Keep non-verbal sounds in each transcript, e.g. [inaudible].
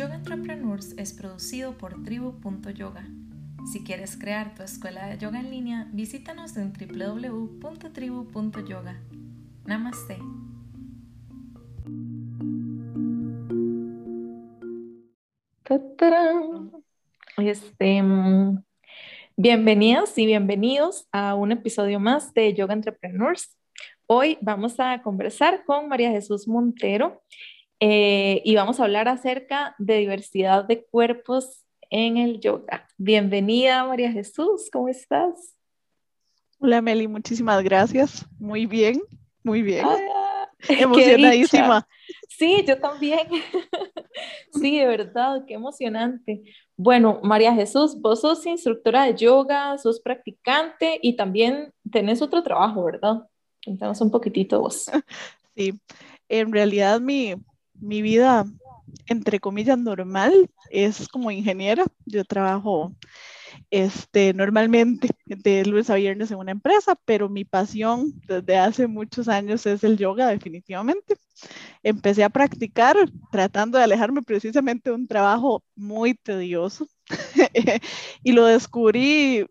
Yoga Entrepreneurs es producido por tribu.yoga. Si quieres crear tu escuela de yoga en línea, visítanos en www.tribu.yoga. Namaste. Este, mm, bienvenidos y bienvenidos a un episodio más de Yoga Entrepreneurs. Hoy vamos a conversar con María Jesús Montero eh, y vamos a hablar acerca de diversidad de cuerpos en el yoga. Bienvenida María Jesús, ¿cómo estás? Hola Meli, muchísimas gracias. Muy bien, muy bien. Ah, [laughs] Emocionadísima. Sí, yo también. [laughs] sí, de verdad, qué emocionante. Bueno, María Jesús, vos sos instructora de yoga, sos practicante y también tenés otro trabajo, ¿verdad? Cuéntanos un poquitito vos. [laughs] Sí, en realidad mi, mi vida, entre comillas, normal es como ingeniera. Yo trabajo este, normalmente de lunes a viernes en una empresa, pero mi pasión desde hace muchos años es el yoga, definitivamente. Empecé a practicar tratando de alejarme precisamente de un trabajo muy tedioso [laughs] y lo descubrí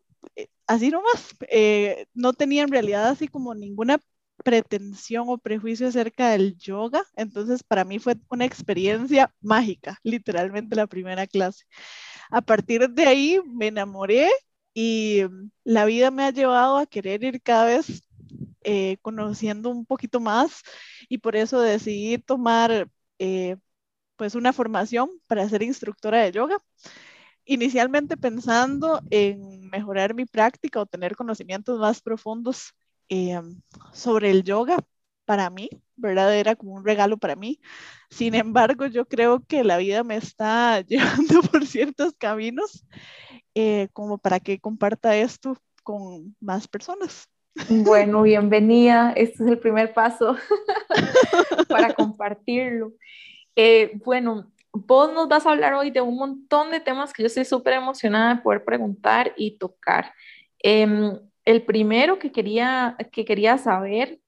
así nomás. Eh, no tenía en realidad así como ninguna pretensión o prejuicio acerca del yoga, entonces para mí fue una experiencia mágica, literalmente la primera clase. A partir de ahí me enamoré y la vida me ha llevado a querer ir cada vez eh, conociendo un poquito más y por eso decidí tomar eh, pues una formación para ser instructora de yoga. Inicialmente pensando en mejorar mi práctica o tener conocimientos más profundos eh, sobre el yoga para mí, ¿verdad? Era como un regalo para mí. Sin embargo, yo creo que la vida me está [laughs] llevando por ciertos caminos eh, como para que comparta esto con más personas. Bueno, bienvenida. Este es el primer paso [laughs] [laughs] para compartirlo. Eh, bueno, vos nos vas a hablar hoy de un montón de temas que yo estoy súper emocionada de poder preguntar y tocar. Em, el primero que quería, que quería saber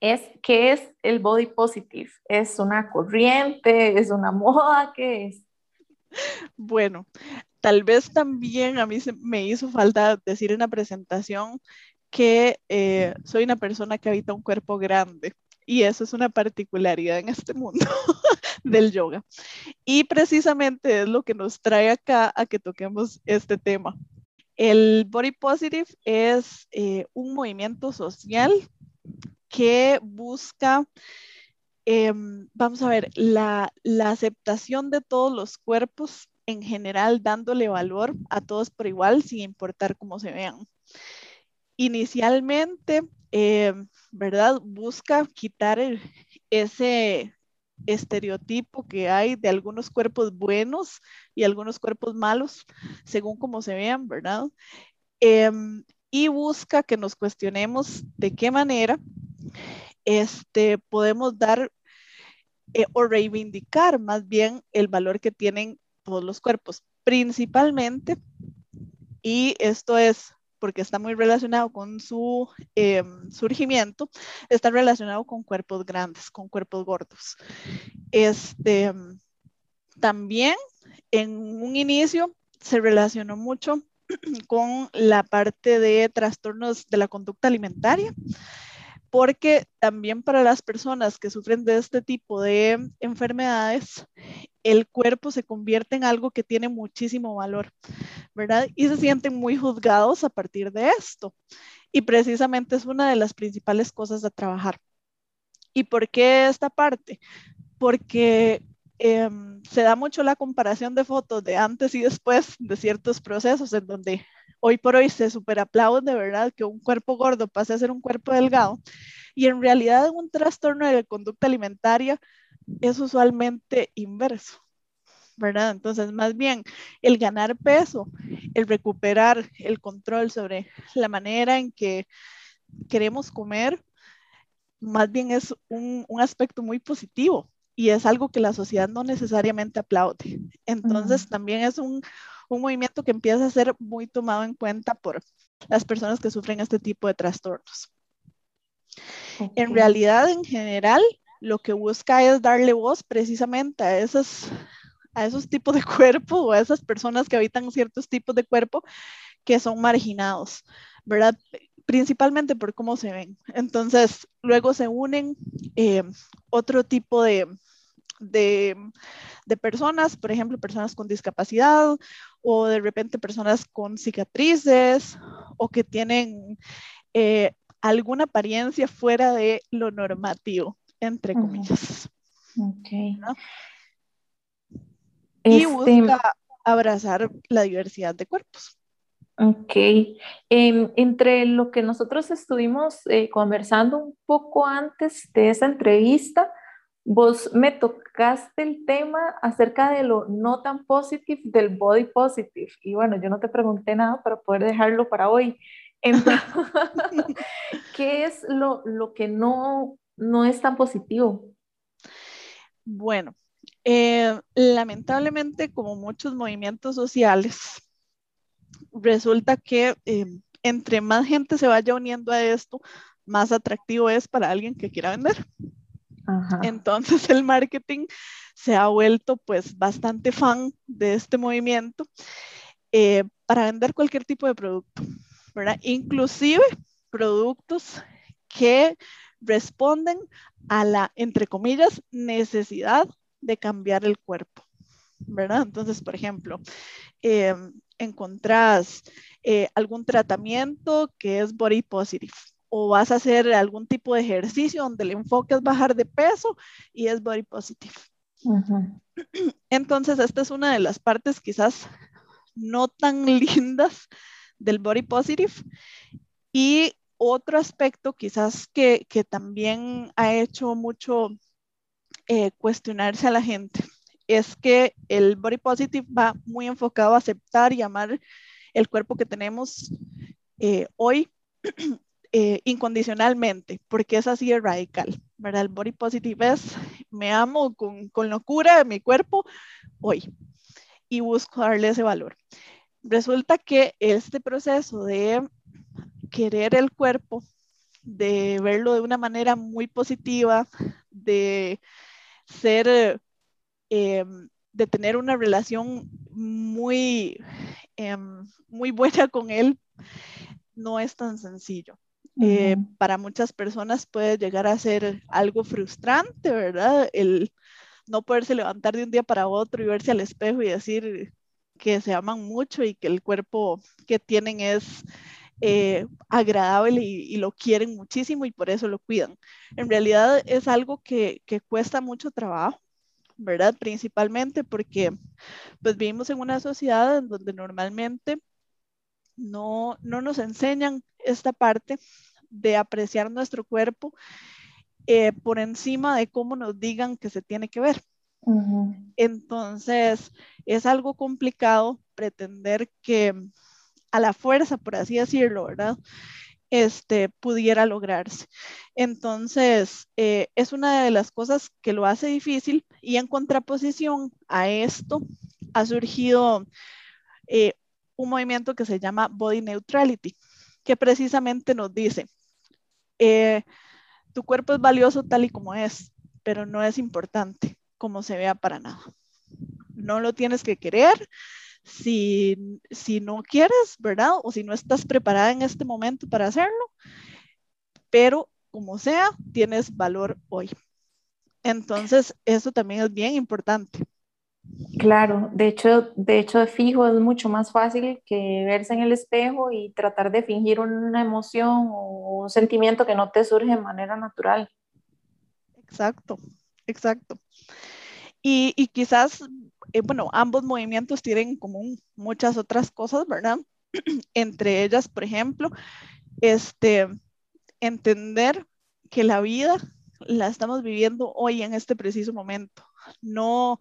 es qué es el body positive. ¿Es una corriente? ¿Es una moda? ¿Qué es? Bueno, tal vez también a mí se me hizo falta decir en la presentación que eh, soy una persona que habita un cuerpo grande y eso es una particularidad en este mundo [laughs] del yoga. Y precisamente es lo que nos trae acá a que toquemos este tema. El Body Positive es eh, un movimiento social que busca, em, vamos a ver, la, aceptación de todos los cuerpos en general, dándole valor a todos por igual, sin importar cómo se vean. Inicialmente, em, ¿verdad? Busca quitar ese, estereotipo que hay de algunos cuerpos buenos y algunos cuerpos malos, según como se vean, ¿verdad? Em, y busca que nos cuestionemos de qué manera este, podemos dar eh, o reivindicar más bien el valor que tienen todos los cuerpos, principalmente, y esto es porque está muy relacionado con su em, surgimiento, está relacionado con cuerpos grandes, con cuerpos gordos. Este, también en un inicio se relacionó mucho [clears throat] con la parte de trastornos de la conducta alimentaria porque también para las personas que sufren de este tipo de enfermedades, el cuerpo se convierte en algo que tiene muchísimo valor, ¿verdad? Y se sienten muy juzgados a partir de esto. Y precisamente es una de las principales cosas a trabajar. ¿Y por qué esta parte? Porque em, se da mucho la comparación de fotos de antes y después de ciertos procesos en donde hoy por hoy se de ¿verdad? Que un cuerpo gordo pase a ser un cuerpo delgado. Y en realidad un trastorno de conducta alimentaria es usualmente inverso, ¿verdad? Entonces, más bien, el ganar peso, el recuperar el control sobre la manera en que queremos comer, más bien es un, un aspecto muy positivo y es algo que la sociedad no necesariamente aplaude. Entonces, también es un, un movimiento que empieza a ser muy tomado en cuenta por las personas que sufren este tipo de trastornos. En realidad, en general, lo que busca es darle voz precisamente a esos, a esos tipos de [laughs] cuerpo o a esas personas que habitan ciertos tipos de cuerpo que son marginados, ¿verdad? Principalmente por cómo se ven. Entonces, luego se unen eh, otro tipo de, de, personas, por ejemplo, personas con discapacidad o de repente personas con cicatrices o que tienen eh, alguna apariencia fuera de lo normativo, entre comillas. Okay. Y este busca abrazar la diversidad de cuerpos. Ok. Em, entre lo que nosotros estuvimos eh, conversando un poco antes de esa entrevista, Vos me tocaste el tema acerca de lo no tan positive del body positive. Y bueno, yo no te pregunté nada para poder dejarlo para hoy. [laughs] [laughs] ¿Qué es lo, lo, que no, no es tan positivo? Bueno, eh, lamentablemente, como muchos movimientos sociales, resulta que eh, entre más gente se vaya uniendo a esto, más atractivo es para alguien que quiera vender. Entonces el marketing se ha vuelto pues bastante fan de este movimiento eh, para vender cualquier tipo de producto, ¿verdad? Inclusive productos que responden a la, entre comillas, necesidad de cambiar el cuerpo, ¿verdad? Entonces, por ejemplo, eh, encontrás eh, algún tratamiento que es body positive, o vas a hacer algún tipo de ejercicio donde el enfoque es bajar de peso y es body positive. Entonces, esta es una de las partes quizás no tan [laughs] lindas del body positive. Y otro aspecto quizás que, también ha hecho mucho eh, cuestionarse a la gente es que el body positive va muy enfocado a aceptar y amar el cuerpo que tenemos eh, hoy [clears throat] Eh, incondicionalmente, porque es así de radical, ¿verdad? El body positive es, me amo con, con locura de mi cuerpo hoy y busco darle ese valor. Resulta que este proceso de querer el cuerpo, de verlo de una manera muy positiva, de ser, em, de tener una relación muy, em, muy buena con él, no es tan sencillo. Eh, para muchas personas puede llegar a ser algo frustrante, ¿verdad? El no poderse levantar de un día para otro y verse al espejo y decir que se aman mucho y que el cuerpo que tienen es eh, agradable y, lo quieren muchísimo y por eso lo cuidan. En realidad es algo que, que cuesta mucho trabajo, ¿verdad? Principalmente porque pues vivimos en una sociedad en donde normalmente no, no nos enseñan esta parte de apreciar nuestro cuerpo eh, por encima de cómo nos digan que se tiene que ver. Entonces, es algo complicado pretender que a la fuerza, por así decirlo, ¿verdad? Este pudiera lograrse. Entonces, eh, es una de las cosas que lo hace difícil y en contraposición a esto ha surgido eh, un movimiento que se llama Body Neutrality, que precisamente nos dice, eh, tu cuerpo es valioso tal y como es, pero no es importante como se vea para nada. No lo tienes que querer si, si no quieres, ¿verdad? O si no estás preparada en este momento para hacerlo, pero como sea, tienes valor hoy. Entonces, eso también es bien importante. Claro, de hecho, de hecho, de fijo es mucho más fácil que verse en el espejo y tratar de fingir una emoción o un sentimiento que no te surge de manera natural. Exacto, exacto. Y, y quizás, eh, bueno, ambos movimientos tienen en común muchas otras cosas, ¿verdad? [clears throat] Entre ellas, por ejemplo, este, entender que la vida la estamos viviendo hoy en este preciso momento. No,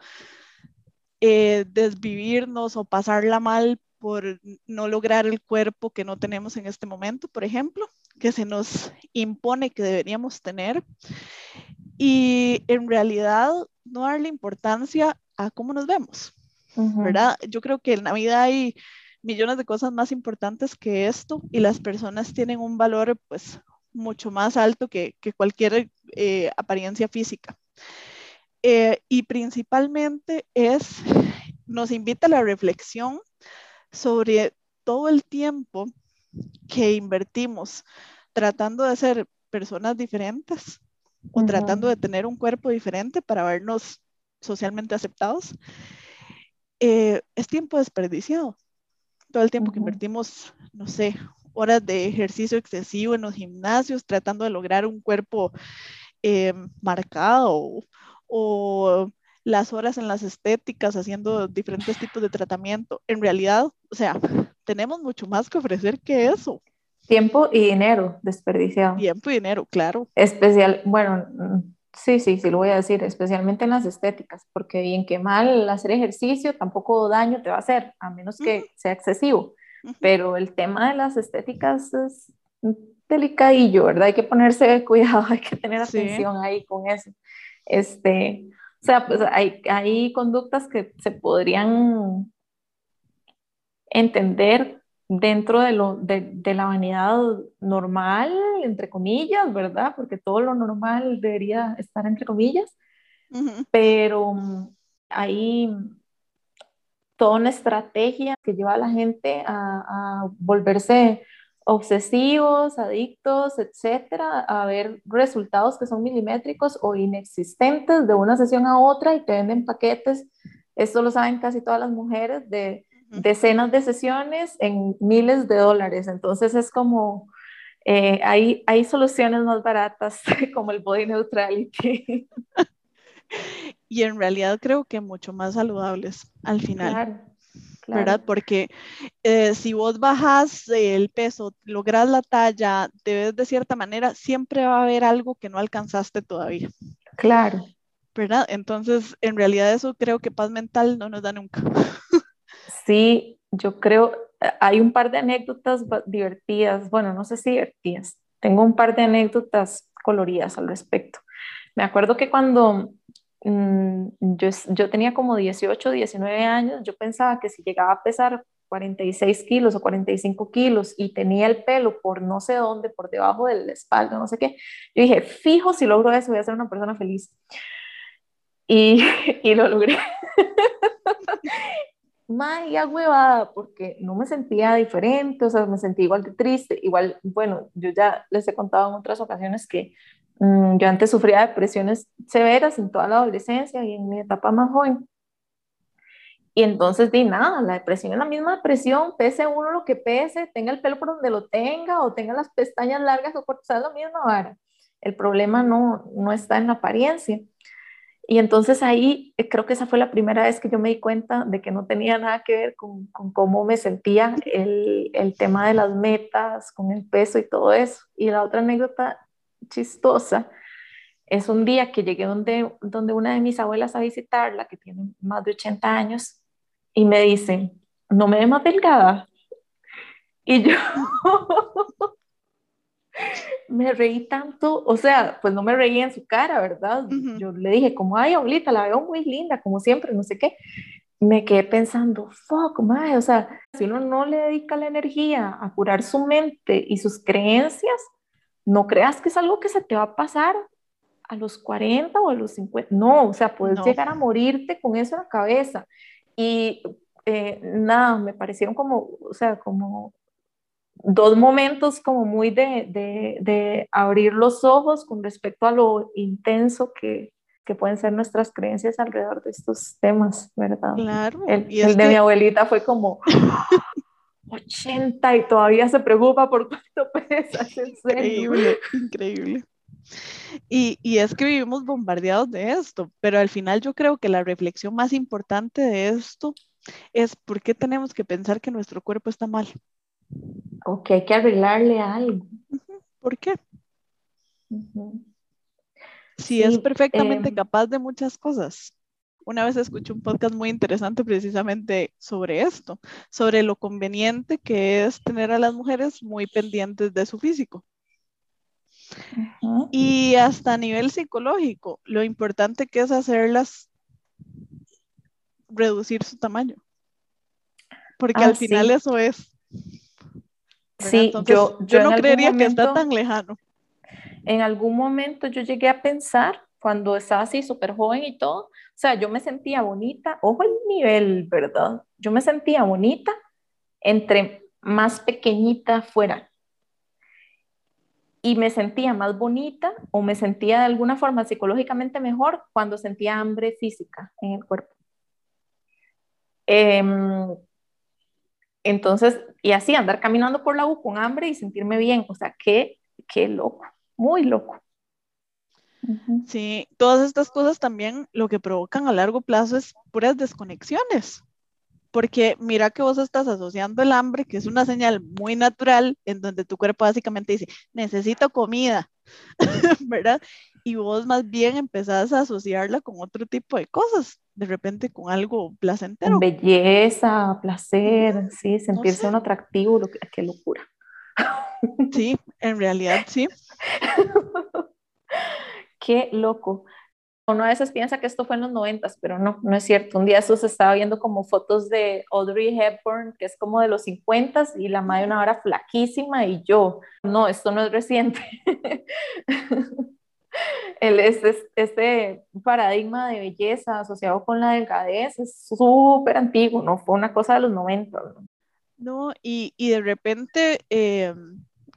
eh, desvivirnos o pasarla mal por no lograr el cuerpo que no tenemos en este momento, por ejemplo, que se nos impone que deberíamos tener. Y en realidad no darle importancia a cómo nos vemos, ¿verdad? Yo creo que en la vida hay millones de cosas más importantes que esto y las personas tienen un valor pues mucho más alto que, cualquier eh, apariencia física. Eh, y principalmente es, nos invita a la reflexión sobre todo el tiempo que invertimos tratando de ser personas diferentes o tratando de tener un cuerpo diferente para vernos socialmente aceptados, eh, es tiempo desperdiciado. Todo el tiempo que invertimos, no sé, horas de ejercicio excesivo en los gimnasios, tratando de lograr un cuerpo eh, marcado o, las horas en las estéticas haciendo diferentes tipos de tratamiento. En realidad, o sea, tenemos mucho más que ofrecer que eso. Tiempo y dinero desperdiciado. Tiempo y dinero, claro. Especial, bueno, sí, sí, sí lo voy a decir, especialmente en las estéticas, porque bien que mal hacer ejercicio tampoco daño te va a hacer, a menos que sea excesivo. Pero el tema de las estéticas es delicadillo, ¿verdad? Hay que ponerse [laughs] cuidado, hay que tener atención ahí con eso. Este, o sea, pues hay, hay conductas que se podrían entender dentro de, lo, de, de, la vanidad normal, entre comillas, ¿verdad? Porque todo lo normal debería estar entre comillas, pero hay toda una estrategia que lleva a la gente a, a volverse obsesivos, adictos, etcétera, a ver resultados que son milimétricos o inexistentes de una sesión a otra y te venden paquetes. Esto lo saben casi todas las mujeres de decenas de sesiones en miles de dólares. Entonces es como, eh, hay, hay soluciones más baratas [laughs] como el body neutrality. y en realidad creo que mucho más saludables al final. ¿Verdad? Porque eh, si vos bajas el peso, logras la talla, te ves de cierta manera, siempre va a haber algo que no alcanzaste todavía. Claro. ¿Verdad? Entonces, en realidad eso creo que paz mental no nos da nunca. Sí, yo creo, hay un par de anécdotas divertidas, bueno, no sé si divertidas, tengo un par de anécdotas coloridas al respecto. Me acuerdo que cuando mm, yo, yo, tenía como 18, 19 años, yo pensaba que si llegaba a pesar 46 kilos o 45 kilos y tenía el pelo por no sé dónde, por debajo de la espalda, no sé qué, yo dije, fijo, si logro eso voy a ser una persona feliz. Y, [laughs] y lo logré. Maya huevada, porque no me sentía diferente, o sea, me sentía igual de triste. Igual, bueno, yo ya les he contado en otras ocasiones que mm, yo antes sufría depresiones severas en toda la adolescencia y en mi etapa más joven. Y entonces di nada, la depresión es la misma depresión, pese uno lo que pese, tenga el pelo por donde lo tenga o tenga las pestañas largas o cortas, es la misma vara. El problema no, no está en la apariencia. Y entonces ahí eh, creo que esa fue la primera vez que yo me di cuenta de que no tenía nada que ver con, con cómo me sentía el, el, tema de las metas, con el peso y todo eso. Y la otra anécdota chistosa es un día que llegué donde, donde una de mis abuelas a visitarla, que tiene más de 80 años, y me dice, no me ve más delgada. Y yo, [laughs] me reí tanto, o sea, pues no me reí en su cara, ¿verdad? Yo le dije, como, ay, abuelita, la veo muy linda, como siempre, no sé qué. Me quedé pensando, fuck, madre, o sea, si uno no le dedica la energía a curar su mente y sus creencias, no creas que es algo que se te va a pasar a los 40 o a los 50. No, o sea, puedes llegar a morirte con eso en la cabeza. Y eh, nada, me parecieron como, o sea, como dos momentos como muy de, de, de, abrir los ojos con respecto a lo intenso que, que, pueden ser nuestras creencias alrededor de estos temas, ¿verdad? Claro. El, el de mi abuelita fue como [laughs] 80 y todavía se preocupa por cuánto pesa. [laughs] Increíble, increíble. Y, y, es que vivimos bombardeados de esto, pero al final yo creo que la reflexión más importante de esto es por qué tenemos que pensar que nuestro cuerpo está mal o que hay que arreglarle algo. ¿Por qué? Si es perfectamente em, capaz de muchas cosas. Una vez escuché un podcast muy interesante precisamente sobre esto, sobre lo conveniente que es tener a las mujeres muy pendientes de su físico. Y hasta a nivel psicológico, lo importante que es hacerlas reducir su tamaño. Porque al ah, final eso es. Sí, yo, yo, no creería que está tan lejano. en algún momento yo llegué a pensar, cuando estaba así súper joven y todo, o sea, yo me sentía bonita, ojo el nivel, ¿verdad? Yo me sentía bonita entre más pequeñita fuera. Y me sentía más bonita o me sentía de alguna forma psicológicamente mejor cuando sentía hambre física en el cuerpo. Em, entonces, y así andar caminando por la U con hambre y sentirme bien, o sea, qué, qué loco, muy loco. Sí, todas estas cosas también lo que provocan a largo plazo es puras desconexiones, porque mira que vos estás asociando el hambre, que es una señal muy natural, en donde tu cuerpo básicamente dice, necesito comida, [laughs] ¿verdad? Y vos más bien empezás a asociarla con otro tipo de cosas, de repente con algo placentero. belleza, placer, sí, sentirse un atractivo, lo que, qué locura. Sí, en realidad sí. [laughs] Qué loco. Uno a veces piensa que esto fue en los noventas, pero no, no es cierto. Un día eso se estaba viendo como fotos de Audrey Hepburn, que es como de los 50 y la madre una hora flaquísima y yo, no, esto no es reciente. [laughs] [laughs] El, este, este paradigma de belleza asociado con la delgadez es súper antiguo, no fue una cosa de los 90. No, y, y de repente eh,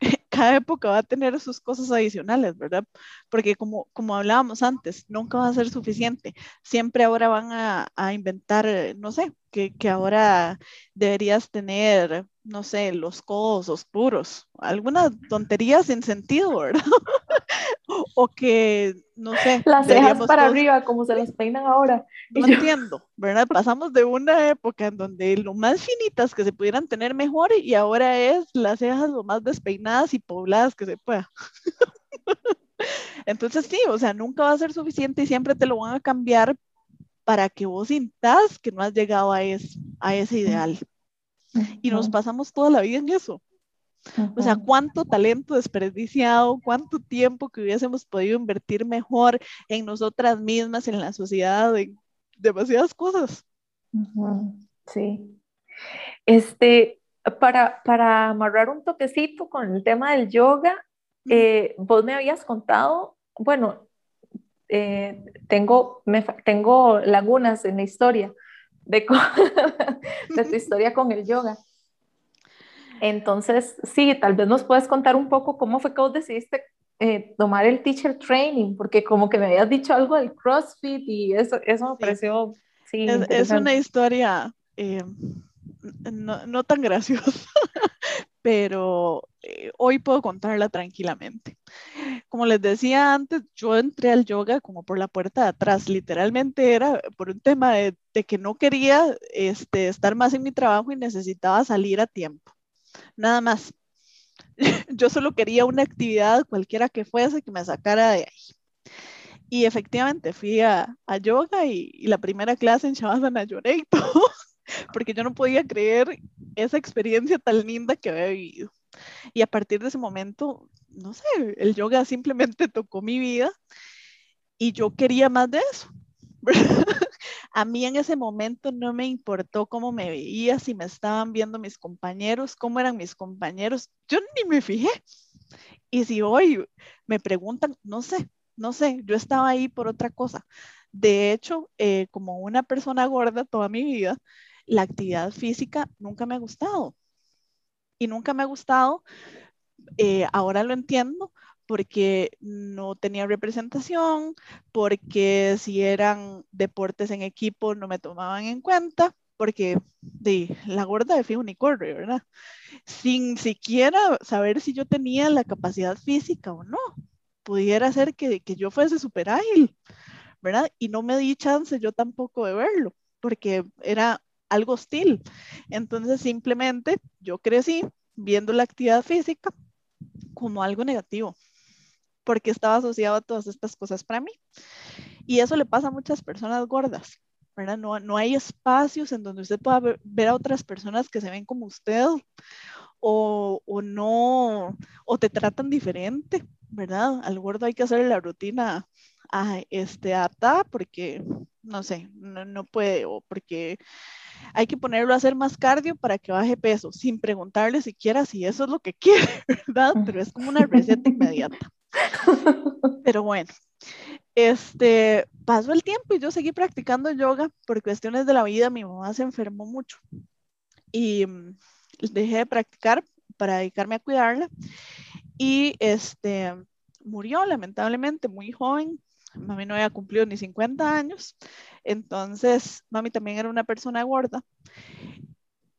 [laughs] cada época va a tener sus cosas adicionales, ¿verdad? Porque como, como hablábamos antes, nunca va a ser suficiente. Siempre ahora van a, a inventar, no sé, que, que, ahora deberías tener, no sé, los codos oscuros, alguna tontería sin sentido, [laughs] ¿verdad? [laughs] o que, no sé. Las cejas para arriba, como se las peinan ahora. [laughs] No entiendo, ¿verdad? Pasamos de una época en donde lo más finitas que se pudieran tener mejor y ahora es las cejas lo más despeinadas y pobladas que se pueda. [laughs] Entonces sí, o sea, nunca va a ser suficiente y siempre te lo van a cambiar para que vos sintas que no has llegado a, a ese ideal. Y nos pasamos toda la vida en eso. O sea, cuánto talento desperdiciado, cuánto tiempo que hubiésemos podido invertir mejor en nosotras mismas, en la sociedad, en demasiadas cosas. Sí. Este, para, para amarrar un toquecito con el tema del yoga, eh, vos me habías contado, bueno, eh, tengo, me, tengo lagunas en la historia de, [laughs] de tu [laughs] historia con el yoga. Entonces, sí, tal vez nos puedes contar un poco cómo fue que vos decidiste eh, tomar el teacher training, porque como que me habías dicho algo del CrossFit y eso, eso me pareció, sí. Es, una historia eh, no, no, tan graciosa, [laughs] pero eh, hoy puedo contarla tranquilamente. Como les decía antes, yo entré al yoga como por la puerta de atrás, literalmente era por un tema de, de que no quería este, estar más en mi trabajo y necesitaba salir a tiempo nada más. [laughs] Yo solo quería una actividad, cualquiera que fuese, que me sacara de ahí. Y efectivamente fui a, yoga y, la primera clase en Shavasana lloré y [laughs] todo, porque yo no podía creer esa experiencia tan linda que había vivido. Y a partir de ese momento, no sé, el yoga simplemente tocó mi vida y yo quería más de eso. A mí en ese momento no me importó cómo me veía, si me estaban viendo mis compañeros, cómo eran mis compañeros. Yo ni me fijé. Y si hoy me preguntan, no sé, no sé, yo estaba ahí por otra cosa. De hecho, eh, como una persona gorda toda mi vida, la actividad física nunca me ha gustado. Y nunca me ha gustado, eh, ahora lo entiendo, porque no tenía representación, porque si eran deportes en equipo no me tomaban en cuenta, porque de la gorda de fijo unicornio, ¿verdad? Sin siquiera saber si yo tenía la capacidad física o no. Pudiera ser que, que yo fuese súper ágil, ¿verdad? Y no me di chance yo tampoco de verlo, porque era algo hostil. Entonces simplemente yo crecí viendo la actividad física como algo negativo porque estaba asociado a todas estas cosas para mí. Y eso le pasa a muchas personas gordas, ¿verdad? No, no hay espacios en donde usted pueda ver, a otras personas que se ven como usted o, o, no, o te tratan diferente, ¿verdad? Al gordo hay que hacer la rutina a, este, adaptada porque, no sé, no, no puede o porque hay que ponerlo a hacer más cardio para que baje peso, sin preguntarle siquiera si eso es lo que [laughs] quiere, ¿verdad? Pero es como una receta inmediata. [laughs] Pero bueno, este, pasó el tiempo y yo seguí practicando yoga por cuestiones de la vida. Mi mamá se enfermó mucho y mm, dejé de practicar para dedicarme a cuidarla. Y este, murió lamentablemente muy joven. Mami no había cumplido ni 50 años. Entonces, mami también era una persona gorda.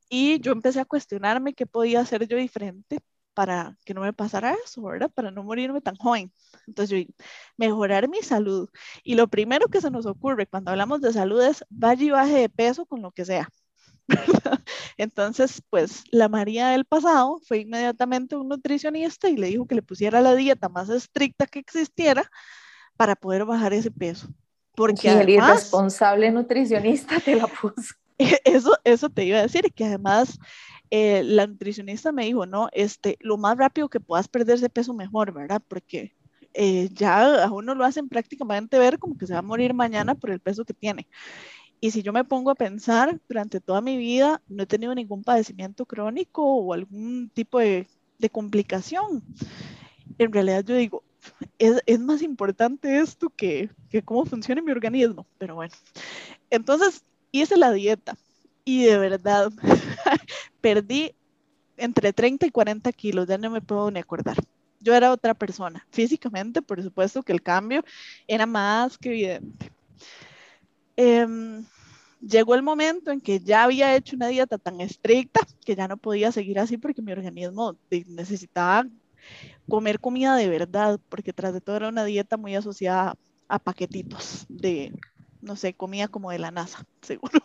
Y yo empecé a cuestionarme qué podía hacer yo diferente para que no me pasara eso, ¿verdad? Para no morirme tan joven. Entonces, yo, mejorar mi salud. Y lo primero que se nos ocurre cuando hablamos de salud es vaya y baje de peso con lo que sea. [laughs] Entonces, pues la María del pasado fue inmediatamente un nutricionista y le dijo que le pusiera la dieta más estricta que existiera para poder bajar ese peso. Porque el irresponsable nutricionista te la puso. [laughs] Eso, eso te iba a decir, que además eh, la nutricionista me dijo, no, este, lo más rápido que puedas perder ese peso mejor, ¿verdad? Porque eh, ya a uno lo hacen prácticamente ver como que se va a morir mañana por el peso que tiene. Y si yo me pongo a pensar, durante toda mi vida no he tenido ningún padecimiento crónico o algún tipo de, complicación. En realidad yo digo, es, es, más importante esto que, que cómo funciona mi organismo. Pero bueno, entonces hice la dieta y de verdad [laughs] perdí entre 30 y 40 kilos, ya no me puedo ni acordar. Yo era otra persona. Físicamente, por supuesto que el cambio era más que evidente. Em, llegó el momento en que ya había hecho una dieta tan estricta que ya no podía seguir así porque mi organismo necesitaba comer comida de verdad, porque tras de todo era una dieta muy asociada a paquetitos de, no sé, comida como de la NASA, [laughs] seguro.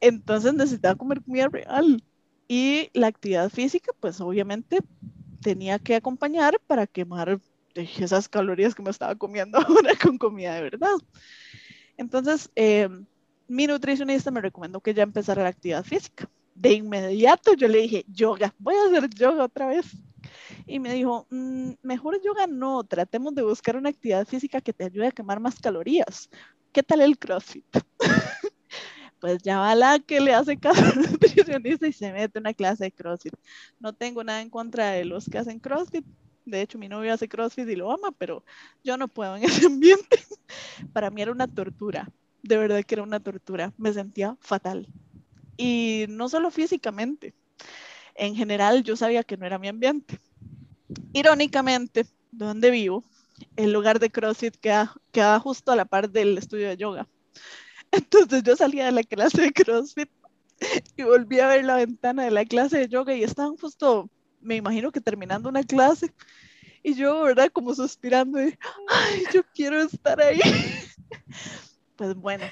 Entonces necesitaba comer comida real. Y la actividad física, pues obviamente tenía que acompañar para quemar esas calorías que me estaba comiendo [laughs] ahora con comida de verdad. Entonces, eh, mi nutricionista me recomendó que ya empezara la actividad física. De inmediato yo le dije, yoga, voy a hacer yoga otra vez. Y me dijo, mm, mejor yoga no, tratemos de buscar una actividad física que te ayude a quemar más calorías. ¿Qué tal el CrossFit? [laughs] pues ya va la que le hace caso al [laughs] nutricionista y se mete una clase de CrossFit. No tengo nada en contra de los que hacen CrossFit, de hecho, mi novio hace CrossFit y lo ama, pero yo no puedo en ese [laughs] ambiente. Para mí era una tortura. De verdad que era una tortura. Me sentía fatal. Y no solo físicamente. En general, yo sabía que no era mi ambiente. Irónicamente, donde vivo, el lugar de CrossFit queda, queda justo a la par del estudio de yoga. Entonces yo salía de la clase de CrossFit y volví a ver la ventana de la clase de yoga y estaban justo me imagino que terminando una clase y yo, ¿verdad? Como suspirando, ay, yo quiero estar ahí. [laughs] Pues bueno,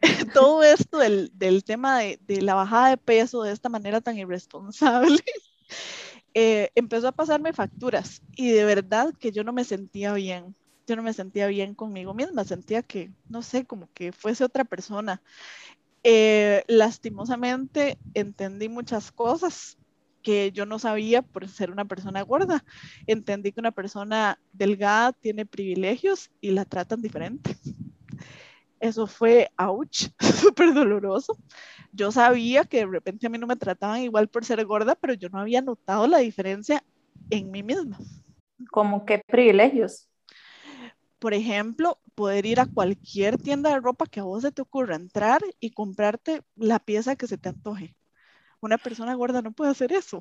[laughs] todo esto del, del tema de, de, la bajada de peso de esta manera tan irresponsable, [laughs] eh, empezó a pasarme facturas y de verdad que yo no me sentía bien. Yo no me sentía bien conmigo misma, sentía que, no sé, como que fuese otra persona. Eh, lastimosamente entendí muchas cosas que yo no sabía por ser una persona gorda. Entendí que una persona delgada tiene privilegios y la tratan diferente. Eso fue, ouch, [laughs] súper doloroso. Yo sabía que de repente a mí no me trataban igual por ser gorda, pero yo no había notado la diferencia en mí misma. ¿Cómo qué privilegios? Por ejemplo, poder ir a cualquier tienda de ropa que a vos se te ocurra entrar y comprarte la pieza que se te antoje una persona gorda no puede hacer eso.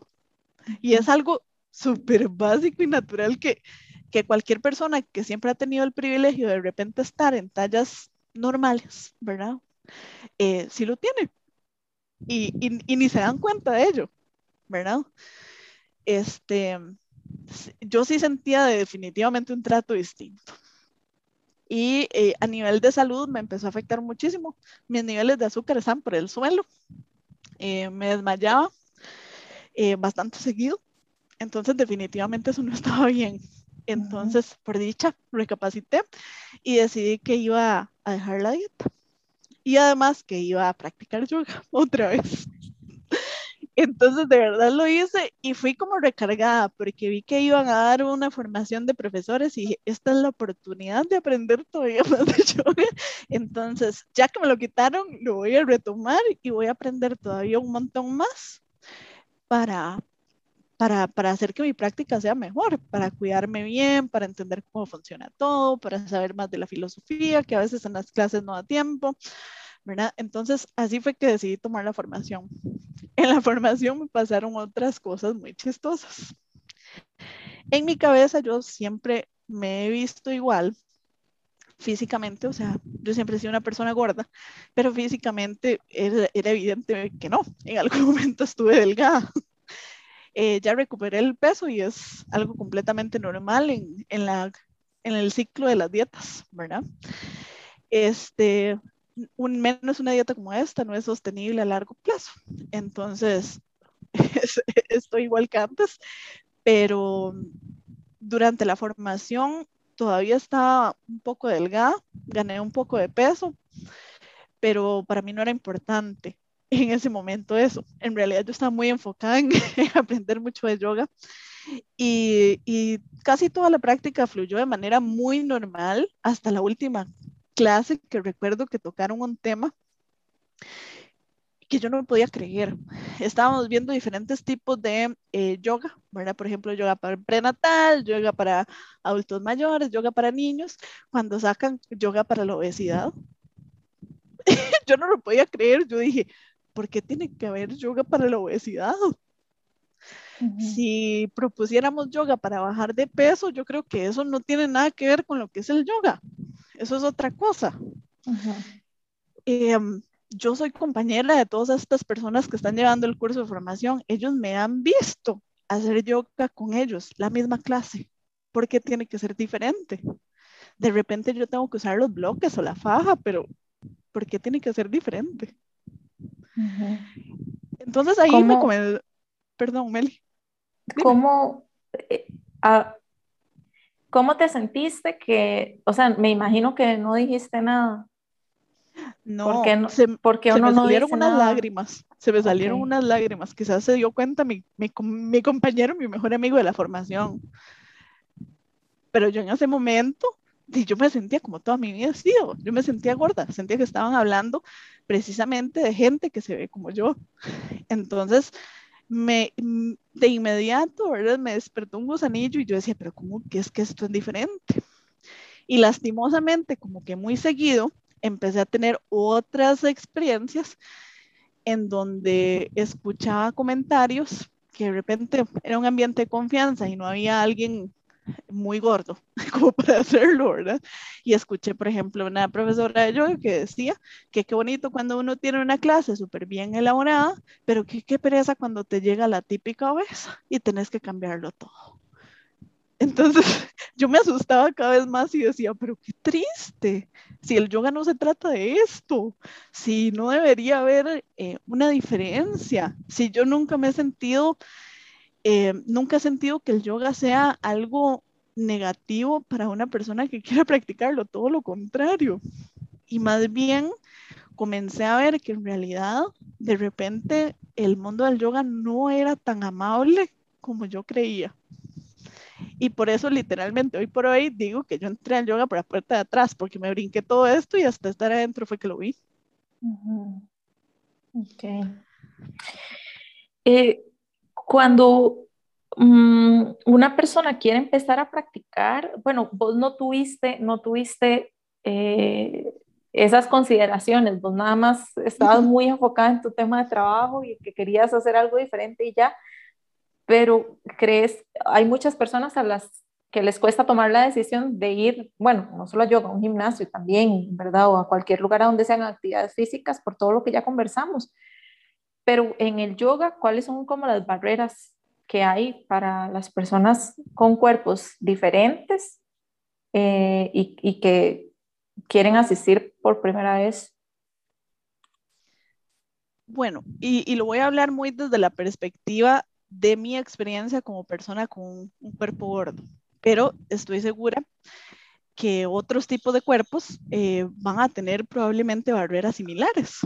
Y es algo súper básico y natural que, que cualquier persona que siempre ha tenido el privilegio de de repente estar en tallas normales, ¿verdad? Eh, sí lo tiene. Y, y, ni se dan cuenta de ello, ¿verdad? Este, yo sí sentía definitivamente un trato distinto. Y eh, a nivel de salud me empezó a afectar muchísimo. Mis niveles de azúcar están por el suelo. Eh, me desmayaba eh, bastante seguido, entonces definitivamente eso no [laughs] estaba bien. Entonces, por dicha, recapacité y decidí que iba a dejar la dieta. Y además que iba a practicar yoga [laughs] otra vez. Entonces, de verdad lo hice y fui como recargada porque vi que iban a dar una formación de profesores y esta es la oportunidad de aprender todavía más de [laughs] yoga. Entonces, ya que me lo quitaron, lo voy a retomar y voy a aprender todavía un montón más para, para, para, hacer que mi práctica sea mejor, para cuidarme bien, para entender cómo funciona todo, para saber más de la filosofía, que a veces en las clases no da tiempo, ¿verdad? Entonces, así fue que decidí tomar la formación. En la formación me pasaron otras cosas muy chistosas. En mi cabeza yo siempre me he visto igual físicamente, o sea, yo siempre he sido una persona gorda, pero físicamente era, evidente que no, en algún [laughs] momento estuve delgada. Eh, ya recuperé el peso y es algo completamente normal en, en, la, en el ciclo de las dietas, ¿verdad? Este, un, menos una dieta como esta no es sostenible a largo plazo. Entonces, [laughs] estoy igual que antes, pero durante la formación todavía estaba un poco delgada, gané un poco de peso, pero para mí no era importante en ese momento eso. En realidad yo estaba muy enfocada en, [laughs] aprender mucho de yoga y, y, casi toda la práctica fluyó de manera muy normal hasta la última clase que recuerdo que tocaron un tema que yo no podía creer. Estábamos viendo diferentes tipos de eh, yoga, ¿verdad? Por ejemplo, yoga para prenatal, yoga para adultos mayores, yoga para niños. Cuando sacan yoga para la obesidad, [laughs] yo no lo podía creer. Yo dije, ¿por qué tiene que haber yoga para la obesidad? Si propusiéramos yoga para bajar de peso, yo creo que eso no tiene nada que ver con lo que es el yoga. Eso es otra cosa. Em, yo soy compañera de todas estas personas que están llevando el curso de formación. Ellos me han visto hacer yoga con ellos, la misma clase. ¿Por qué tiene que ser diferente? De repente yo tengo que usar los bloques o la faja, pero ¿por qué tiene que ser diferente? Entonces ahí me come... Perdón, Meli. ¿Cómo, eh, ¿Cómo te sentiste que, o sea, me imagino que no dijiste nada? No, no se, porque me salieron unas lágrimas, se me salieron unas lágrimas, quizás se dio cuenta mi, mi, mi, compañero, mi mejor amigo de la formación. Pero yo en ese momento, yo me sentía como toda mi vida sido, yo me sentía gorda, sentía que estaban hablando precisamente de gente que se ve como yo. Entonces, me, mm, de inmediato. Me despertó un gusanillo y yo decía, pero ¿cómo que es que esto es diferente? Y lastimosamente, como que muy seguido, empecé a tener otras experiencias en donde escuchaba comentarios que de repente era un ambiente de confianza y no había alguien muy gordo [laughs] como para hacerlo, ¿verdad? Y escuché, por ejemplo, una profesora de yoga que decía que qué bonito cuando uno tiene una clase súper bien elaborada, pero que qué pereza cuando te llega la típica obesa y tenés que cambiarlo todo. Entonces [laughs] yo me asustaba cada vez más y decía, pero qué triste, si el yoga no se trata de esto, si no debería haber eh, una diferencia, si yo nunca me he sentido eh, nunca he sentido que el yoga sea algo negativo para una persona que [laughs] quiera practicarlo, todo lo contrario. Y más bien comencé a ver que en realidad de repente el mundo del yoga no era tan amable como yo creía. Y por eso literalmente hoy por hoy digo que yo entré al yoga por la puerta de atrás, porque me brinqué todo esto y hasta estar adentro fue que lo vi. Ok. Eh, cuando mm, una persona quiere empezar a practicar, bueno, vos no tuviste, no tuviste eh, esas consideraciones, vos nada más estabas muy enfocada en tu tema de trabajo y que querías hacer algo diferente y ya, pero crees, hay muchas personas a las que les cuesta tomar la decisión de ir, bueno, no solo a yoga, a un gimnasio también, ¿verdad? O a cualquier lugar a donde sean actividades físicas, por todo lo que ya conversamos. Pero en el yoga, ¿cuáles son como las barreras que hay para las personas con cuerpos diferentes eh, y, que quieren asistir por primera vez? Bueno, y, lo voy a hablar muy desde la perspectiva de mi experiencia como persona con un, cuerpo gordo, pero estoy segura que otros tipos de cuerpos eh, van a tener probablemente barreras similares.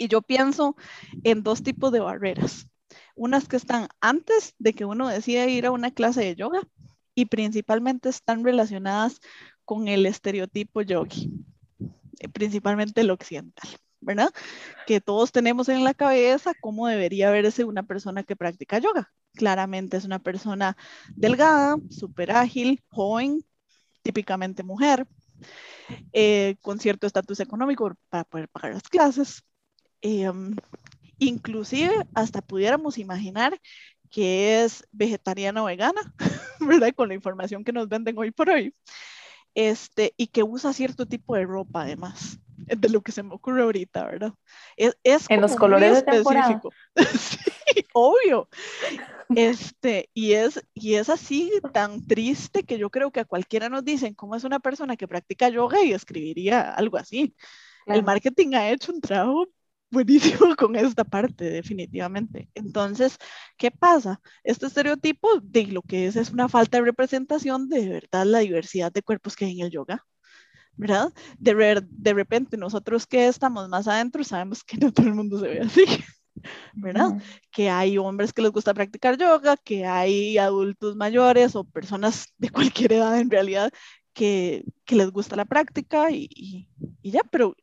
Y yo pienso en dos tipos de barreras. Unas que están antes de que uno decida ir a una clase de yoga y principalmente están relacionadas con el estereotipo yogi, eh, principalmente el occidental, ¿verdad? Que todos tenemos en la cabeza cómo debería verse una persona que practica yoga. Claramente es una persona delgada, súper ágil, joven, típicamente mujer, eh, con cierto estatus económico para poder pagar las clases. Em, inclusive hasta pudiéramos imaginar que es vegetariana o vegana, [laughs] ¿verdad? Con la información que nos venden hoy por hoy. Este, y que usa cierto tipo de ropa además, de lo que se me ocurre ahorita, ¿verdad? Es, es en los colores específico. [laughs] sí, obvio. Este, y es, y es así tan triste que yo creo que a cualquiera nos dicen cómo es una persona que practica yoga y escribiría algo así. El marketing ha hecho un trabajo buenísimo [laughs] con esta parte, definitivamente. Entonces, ¿qué pasa? Este estereotipo de lo que es es una falta de representación de, verdad la diversidad de cuerpos que hay en el yoga. ¿Verdad? De, de repente nosotros que estamos más adentro sabemos que [laughs] no todo el mundo se ve así. [laughs] ¿verdad? Que hay hombres que les gusta practicar yoga, que hay adultos mayores o personas de cualquier edad en realidad que, que les gusta la práctica y, y, y, ya, pero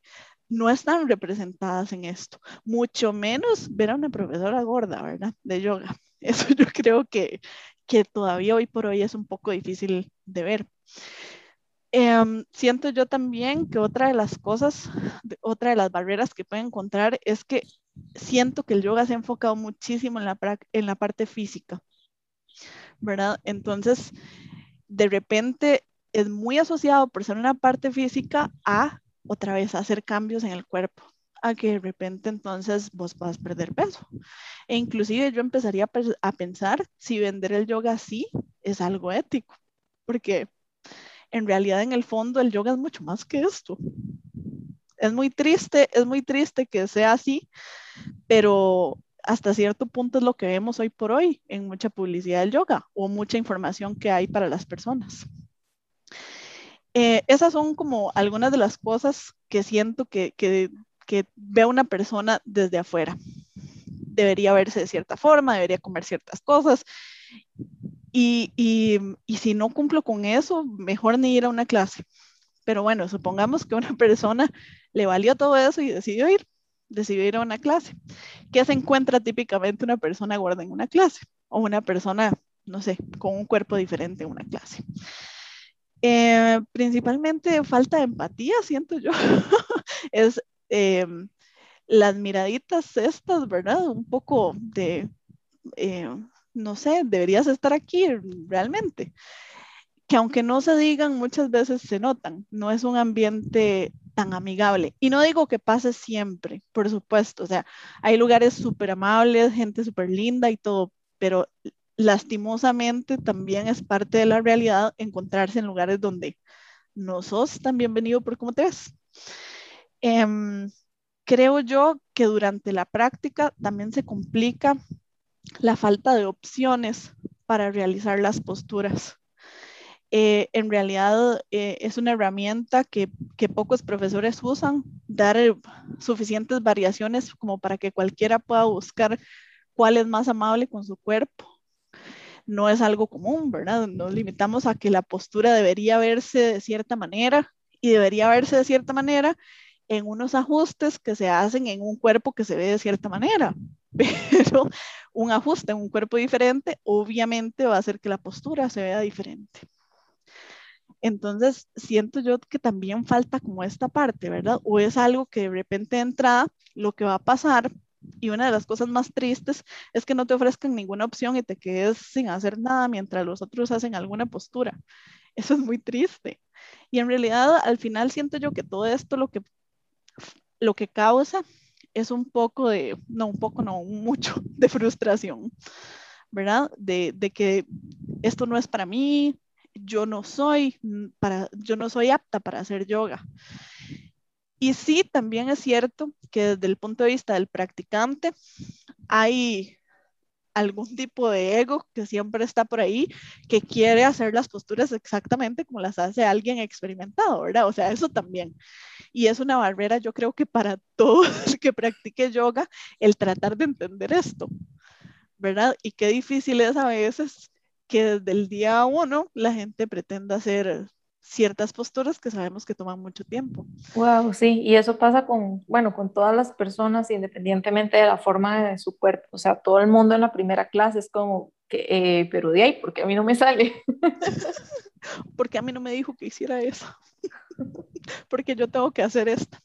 no están representadas en esto, mucho menos ver a una profesora gorda, ¿verdad? De yoga. [laughs] Eso yo creo que, que todavía hoy por hoy es un poco difícil de ver. Em, siento yo también que otra de las cosas, otra de las barreras que pueden encontrar es que siento que el yoga se ha enfocado muchísimo en la, en la parte física, ¿verdad? Entonces, de repente es muy asociado por ser una parte física a otra vez hacer cambios en el cuerpo, a que de repente entonces vos vas a perder peso. E inclusive yo empezaría a, a pensar si vender el yoga así es algo ético, porque en realidad en el fondo el yoga es mucho más que esto. Es muy triste, es muy triste que sea así, pero hasta cierto punto es lo que vemos hoy por hoy en mucha publicidad del yoga o mucha información que hay para las personas. Eh, esas son como algunas de las cosas que siento que, que, que ve una persona desde afuera. Debería verse de cierta forma, debería comer ciertas cosas. Y, y, y si no cumplo con eso, mejor ni ir a una clase. Pero bueno, supongamos que una [laughs] persona le valió todo eso y decidió ir, decidió ir a una clase. ¿Qué se encuentra típicamente una persona gorda en una clase? O una persona, no sé, con un cuerpo diferente en una clase. Eh, principalmente falta de empatía, siento yo. [laughs] es em, las miraditas estas, ¿verdad? Un poco de, eh, no sé, deberías estar aquí realmente. Que aunque no se digan, muchas veces se notan. No es un ambiente tan amigable. Y no digo que pase siempre, por supuesto. O sea, hay lugares súper amables, gente súper linda y todo, pero lastimosamente también es parte de la realidad encontrarse en lugares donde no sos tan bienvenido por cómo te ves. Em, creo yo que durante la práctica también se complica la falta de opciones para realizar las posturas. Eh, en realidad eh, es una herramienta que, pocos profesores usan, dar eh, suficientes variaciones como para que cualquiera pueda buscar cuál es más amable con su cuerpo no es algo común, ¿verdad? Nos limitamos a que la postura debería verse de cierta manera y debería verse de cierta manera en unos ajustes que se hacen en un cuerpo que se ve de cierta manera. [laughs] Pero un ajuste en un cuerpo diferente obviamente va a hacer que la postura se vea diferente. Entonces, siento yo que también falta como esta parte, ¿verdad? O es algo que de repente de entrada lo que va a pasar y una de las cosas más tristes es que no te ofrezcan ninguna opción y te quedes sin hacer nada mientras los otros hacen alguna postura. Eso es muy triste. Y en realidad, al final siento yo que todo esto lo que, lo que causa es un poco de, no, un poco, no, mucho [laughs] de frustración, ¿verdad? De, de que esto no es para mí, yo no soy para, yo no soy apta para hacer yoga. Y sí, también es cierto que desde el punto de vista del practicante hay algún tipo de ego que siempre está por ahí, que quiere hacer las posturas exactamente como las hace alguien experimentado, ¿verdad? O sea, eso también. Y es una barrera, yo creo que para [laughs] todo el que practique yoga, el tratar de entender esto, ¿verdad? Y qué difícil es a veces que desde el día uno la gente pretenda hacer ciertas posturas que sabemos que toman mucho tiempo. Wow, sí, y eso pasa con, bueno, con todas las personas independientemente de la forma de su cuerpo, o sea, todo el mundo en la primera clase es como que, eh, pero de ahí, porque a mí no me sale. [laughs] porque a mí no me dijo que hiciera eso. [laughs] porque yo tengo que hacer esto.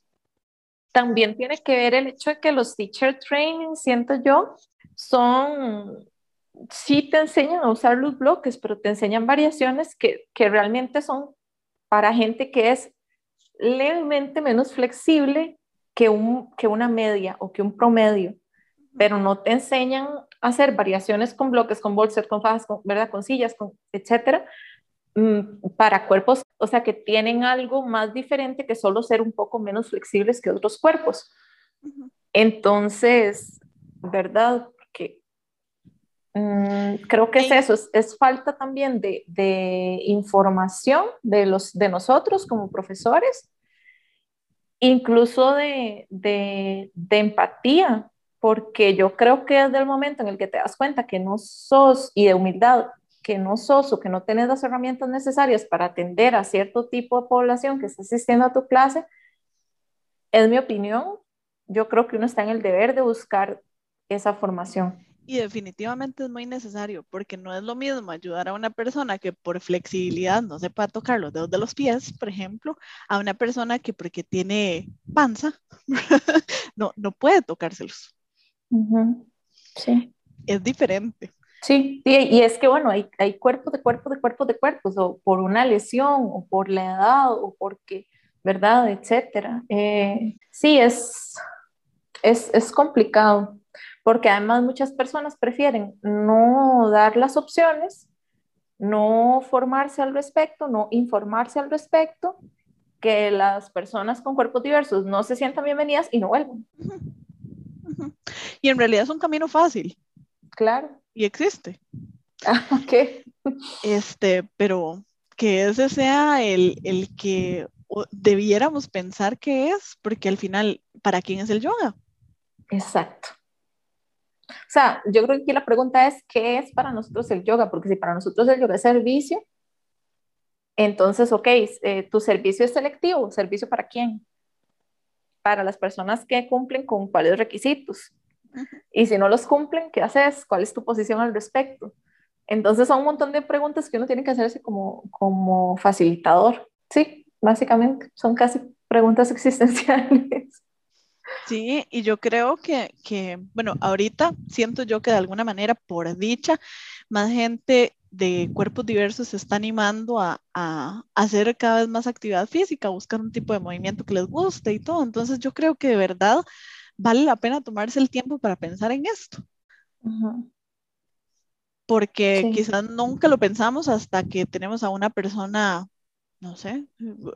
También tiene que ver el hecho de que los teacher training, siento yo, son sí te enseñan a usar los bloques, pero te enseñan variaciones que, que realmente son para gente que es levemente menos flexible que, un, que una media o que un promedio, pero no te enseñan a hacer variaciones con bloques, con bolsas, con fajas, con, ¿verdad? con sillas, con, etcétera, mm, para cuerpos, o sea, que tienen algo más diferente que solo ser un poco menos flexibles que otros cuerpos. Entonces, ¿verdad? Mm, creo que es eso, es, falta también de, de, información de, los, de nosotros como profesores, incluso de, de, de, empatía, porque yo creo que desde el momento en el que te das cuenta que no sos, y de humildad, que no sos o que no tienes las herramientas necesarias para atender a cierto tipo de población que está asistiendo a tu clase, es mi opinión, yo creo que uno está en el deber de buscar esa formación. Y definitivamente es muy necesario porque no es lo mismo ayudar a una persona que por flexibilidad no sepa tocar los dedos de los pies, por ejemplo, a una persona que porque tiene panza [laughs] no, no puede tocárselos. Sí. Es diferente. Sí, y es que bueno, hay, hay cuerpos de cuerpos de cuerpos de cuerpos, o por una lesión, o por la edad, o porque, ¿verdad? Etcétera. Eh, sí, es, es, es complicado porque además muchas personas prefieren no dar las opciones, no formarse al respecto, no informarse al respecto, que las personas con cuerpos diversos no se sientan bienvenidas y no vuelvan. Y en realidad es un camino fácil. Claro. Y existe. Ah, ok. Este, pero que ese sea el, el que debiéramos pensar que es, porque al final, ¿para quién es el yoga? Exacto. O sea, yo creo que aquí la pregunta es, ¿qué es para nosotros el yoga? Porque si para nosotros el yoga es servicio, entonces, ok, eh, tu servicio es selectivo. ¿Servicio para quién? Para las personas que cumplen con cuáles requisitos. Y si no los cumplen, ¿qué haces? ¿Cuál es tu posición al respecto? Entonces son un montón de preguntas que uno tiene que hacerse como, como facilitador. Sí, básicamente son casi preguntas [laughs] existenciales. Sí, y yo creo que, que, bueno, ahorita siento yo que de alguna manera, por dicha, más gente de cuerpos diversos se está animando a, a, hacer cada vez más actividad física, a buscar un tipo de movimiento que les guste y todo. Entonces yo creo que de verdad vale la pena tomarse el tiempo para pensar en esto. Porque quizás nunca lo pensamos hasta que tenemos a una persona no sé,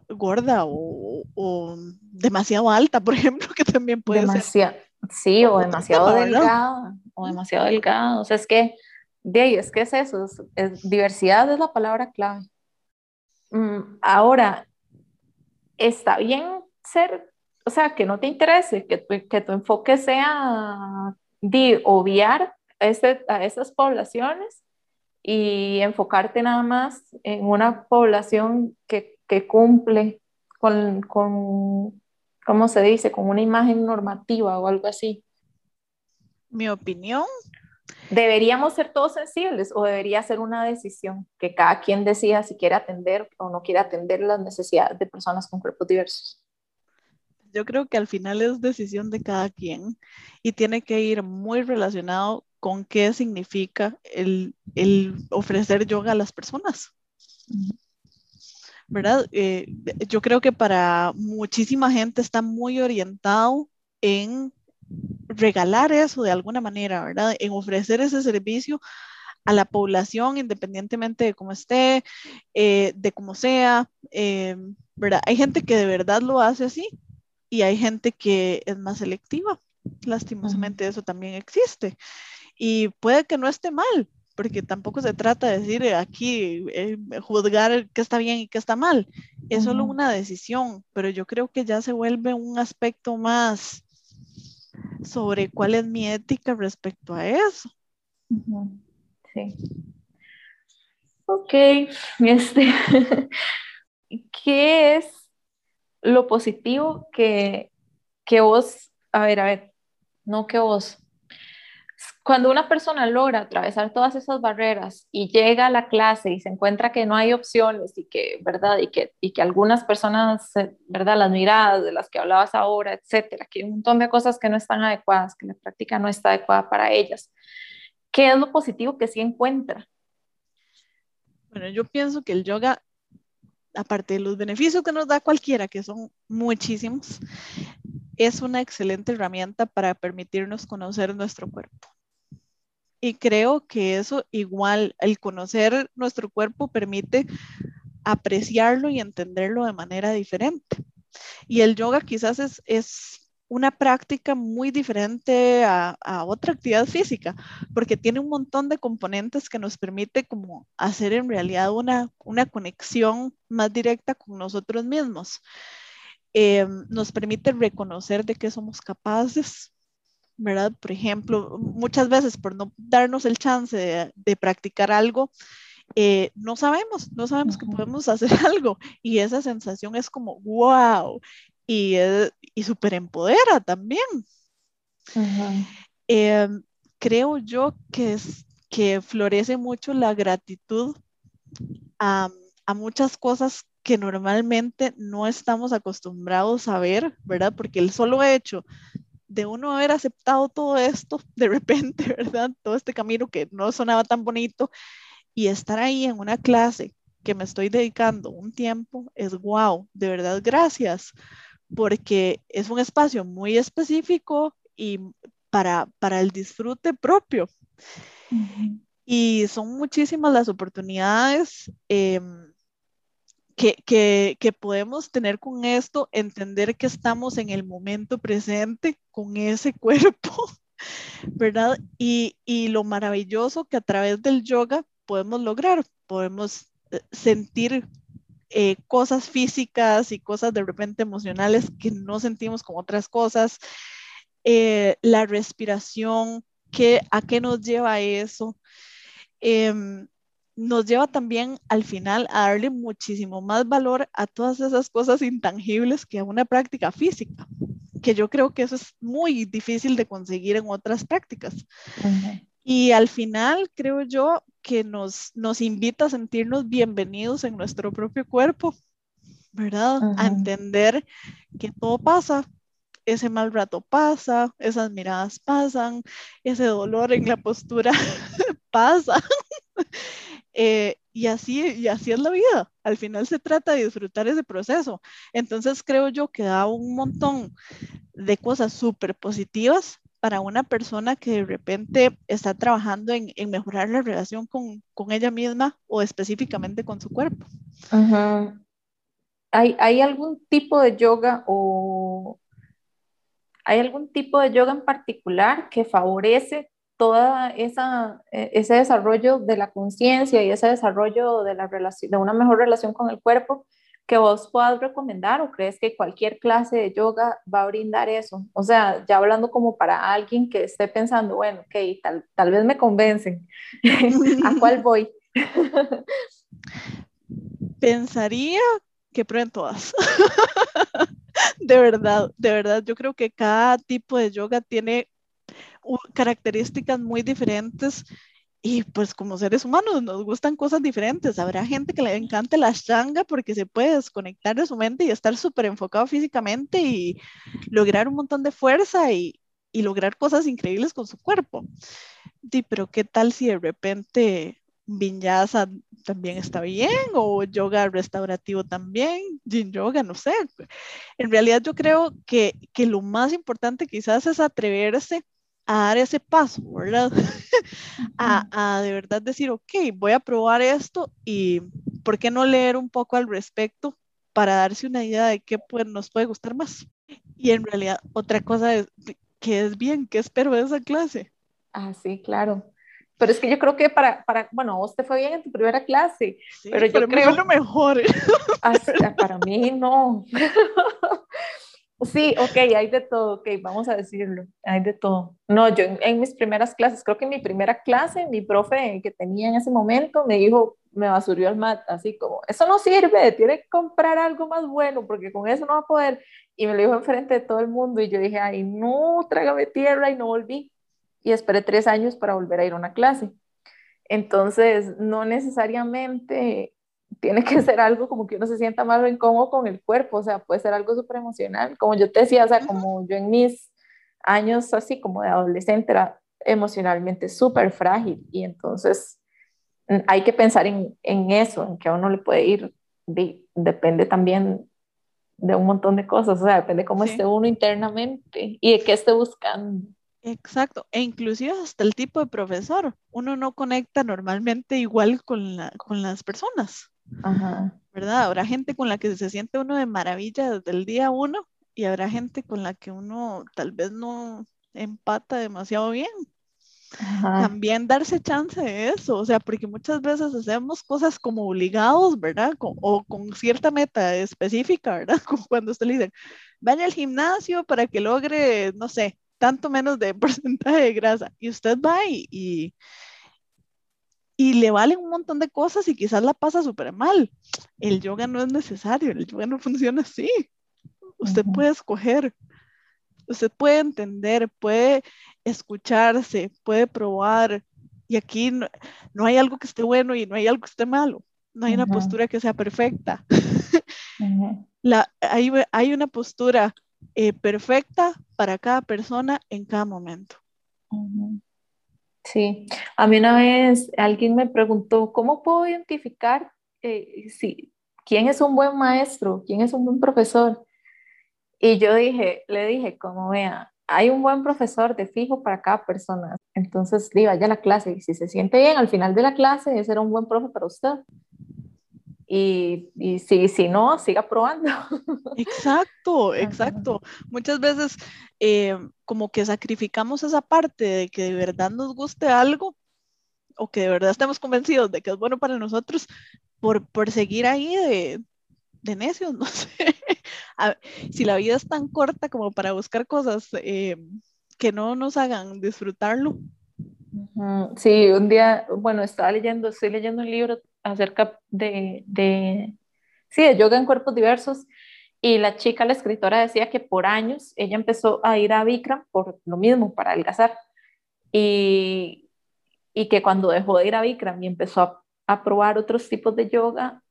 gorda o, demasiado alta, por [laughs] ejemplo, que también puede ser. Sí, o demasiado delgada, o demasiado delgada. O sea, es que, de ahí, es que es eso, es, diversidad es la palabra clave. Mm, ahora, está bien ser, o sea, que no te interese, que tu, que tu enfoque sea de obviar ese, a esas poblaciones y enfocarte nada más en una población que, que cumple con, con, ¿cómo se dice?, con una imagen normativa o algo así. Mi opinión. ¿Deberíamos ser todos sensibles o debería ser una decisión que cada quien decida si quiere atender o no quiere atender las necesidades de personas con cuerpos diversos? Yo creo que al final es decisión de cada quien y tiene que ir muy relacionado con qué significa el, ofrecer yoga a las personas. ¿Verdad? Eh, yo creo que para muchísima gente está muy orientado en regalar eso de alguna manera, ¿verdad? En ofrecer ese servicio a la población independientemente de cómo esté, eh, de cómo sea, eh, ¿verdad? Hay gente que de verdad lo hace así y hay gente que es más selectiva. Lastimosamente eso también existe. Y puede que no esté mal, porque tampoco se trata de decir aquí, eh, juzgar qué está bien y qué está mal. Es solo una decisión, pero yo creo que ya se vuelve un aspecto más sobre cuál es mi ética respecto a eso. Sí. Ok, este, [laughs] ¿qué es lo positivo que, que vos, a ver, a ver, no que vos, cuando una persona logra atravesar todas esas barreras y llega a la clase y se encuentra que no hay opciones y que, ¿verdad? Y que, y que algunas personas, ¿verdad? Las miradas de las que hablabas ahora, etcétera, que hay un montón de cosas que no están adecuadas, que la práctica no está adecuada para ellas. ¿Qué es lo positivo que sí encuentra? Bueno, yo pienso que el yoga, aparte de los beneficios que nos da cualquiera, que son muchísimos, es una excelente herramienta para permitirnos conocer nuestro cuerpo. Y creo que eso igual, el conocer nuestro cuerpo permite apreciarlo y entenderlo de manera diferente. Y el yoga quizás es, es una práctica muy diferente a, a, otra actividad física, porque tiene un montón de componentes que nos permite como hacer en realidad una, una conexión más directa con nosotros mismos. Eh, nos permite reconocer de qué somos capaces, ¿verdad? Por ejemplo, muchas veces por no darnos el chance de, practicar algo, eh, no sabemos, no sabemos que podemos [laughs] hacer algo y esa sensación es como, wow, y, y súper empodera también. Em, creo yo que, es, que florece mucho la gratitud a, a muchas cosas que normalmente no estamos acostumbrados a ver, ¿verdad? Porque el solo hecho de uno haber aceptado todo esto de repente, [laughs] ¿verdad? Todo este camino que no sonaba tan bonito y estar ahí en una clase que me estoy dedicando un tiempo es wow, de verdad gracias, porque es un espacio muy específico y para, para el disfrute propio. Y son muchísimas las oportunidades. Eh, que, que, podemos tener con esto, entender que estamos en el momento presente con ese [laughs] cuerpo, ¿verdad? Y, y lo maravilloso que a través del yoga podemos lograr, podemos eh, sentir eh, cosas físicas y cosas de repente emocionales que no sentimos con otras cosas, eh, la respiración, ¿qué, ¿a qué nos lleva eso? Em, nos lleva también al final a darle muchísimo más valor a todas esas cosas intangibles que a una práctica física, que yo creo que eso es muy difícil de conseguir en otras prácticas. Y al final creo yo que nos, nos invita a sentirnos bienvenidos en nuestro propio cuerpo, ¿verdad? A entender que todo pasa, ese mal rato pasa, esas miradas pasan, ese dolor en la postura [laughs] pasa. Eh, y, así, y así es la vida. Al final se trata de disfrutar ese proceso. Entonces creo yo que da un montón de cosas súper positivas para una persona que de repente está trabajando en, mejorar la relación con, con, ella misma o específicamente con su cuerpo. ¿Hay, ¿Hay algún tipo de yoga o hay algún tipo de yoga en particular que favorece toda esa, e, ese desarrollo de la conciencia y ese desarrollo de, la relación, de una mejor relación con el cuerpo que vos puedas recomendar o crees que cualquier clase de yoga va a brindar eso? O sea, ya hablando como para alguien que esté pensando, bueno, ok, tal, tal vez me convencen, [laughs] ¿a cuál voy? [laughs] Pensaría que prueben todas. [laughs] de verdad, de verdad, yo creo que cada tipo de yoga tiene características muy diferentes y pues como seres humanos nos gustan cosas diferentes. Habrá gente que le encanta la shanga porque se puede desconectar de su mente y estar súper enfocado físicamente y lograr un montón de fuerza y, y lograr cosas increíbles con su cuerpo. Sí, pero ¿qué tal si de repente vinyasa también está bien o yoga restaurativo también, yin yoga, no sé. En realidad yo creo que, que lo más importante quizás es atreverse a dar ese paso, ¿verdad? [laughs] a, a, de verdad decir, ok, voy a probar esto y ¿por qué no leer un poco al respecto para darse una idea de qué pues, nos puede gustar más? Y en realidad, otra cosa es que es bien, ¿qué espero de esa clase? Ah, sí, claro. Pero es que yo creo que para, para bueno, vos te fue bien en tu primera clase, pero yo creo... lo mejor. [laughs] Para mí no. [laughs] Sí, ok, hay de todo, ok, vamos a decirlo, hay de todo. No, yo en, mis primeras clases, creo que en mi primera clase, mi profe que tenía en ese momento me dijo, me basurió el mat, así como, eso no sirve, tiene que comprar algo más bueno, porque con eso no va a poder. Y me lo dijo enfrente de todo el mundo y yo dije, ay, no, trágame tierra y no volví. Y esperé tres años para volver a ir a una clase. Entonces, no necesariamente tiene que ser algo como que uno se sienta más incómodo con el cuerpo, o sea, puede ser algo súper emocional. Como yo te decía, o sea, como yo en mis años así como de adolescente era emocionalmente súper frágil y entonces mm, hay que pensar en, en, eso, en que a uno le puede ir, depende también de un montón de cosas, o sea, depende cómo esté uno internamente y de qué esté buscando. Exacto, e inclusive hasta el tipo de profesor. Uno no conecta normalmente igual con, la, con las personas. Ajá. ¿Verdad? Habrá gente con la que se siente uno de maravilla desde el día uno y habrá gente con la que uno tal vez no empata demasiado bien. También darse chance de eso, o sea, porque muchas veces hacemos cosas como obligados, ¿verdad? o con cierta meta específica, ¿verdad? [laughs] Como cuando usted le dice, vaya al gimnasio para que logre, no sé, tanto menos de [laughs] porcentaje de grasa. Y usted va y, y, le valen un montón de cosas y quizás la pasa súper mal. El yoga no es necesario, el yoga no funciona así. Usted puede escoger, usted puede entender, puede escucharse, puede probar. Y aquí no, hay algo que esté bueno y no hay algo que esté malo. No hay una postura que sea perfecta. La, hay, hay una postura eh, perfecta para cada persona en cada momento. Sí, a mí una vez alguien me preguntó, ¿cómo puedo identificar eh, si, quién es un buen maestro, quién es un buen profesor? Y yo dije, le dije, como vea, hay un buen profesor de fijo para cada persona. Entonces, diga, vaya a la clase y si se siente bien al final de la clase, ese era un buen profe para usted y, y si, si no, siga probando. [laughs] Exacto, exacto. Muchas veces eh, como que sacrificamos esa parte de que de verdad nos guste algo o que de verdad estemos convencidos de que es bueno para nosotros por, por seguir ahí de, de necios, [laughs] no sé. si la vida es tan corta como para buscar cosas eh, que no nos hagan disfrutarlo. Sí, un día, bueno, estaba leyendo, estoy leyendo un libro acerca de, de, sí, de yoga en cuerpos diversos. Y la chica, la escritora, decía que por años ella empezó a ir a Bikram por lo mismo, para adelgazar. Y, y que cuando dejó de ir a Bikram y empezó a, probar otros tipos de yoga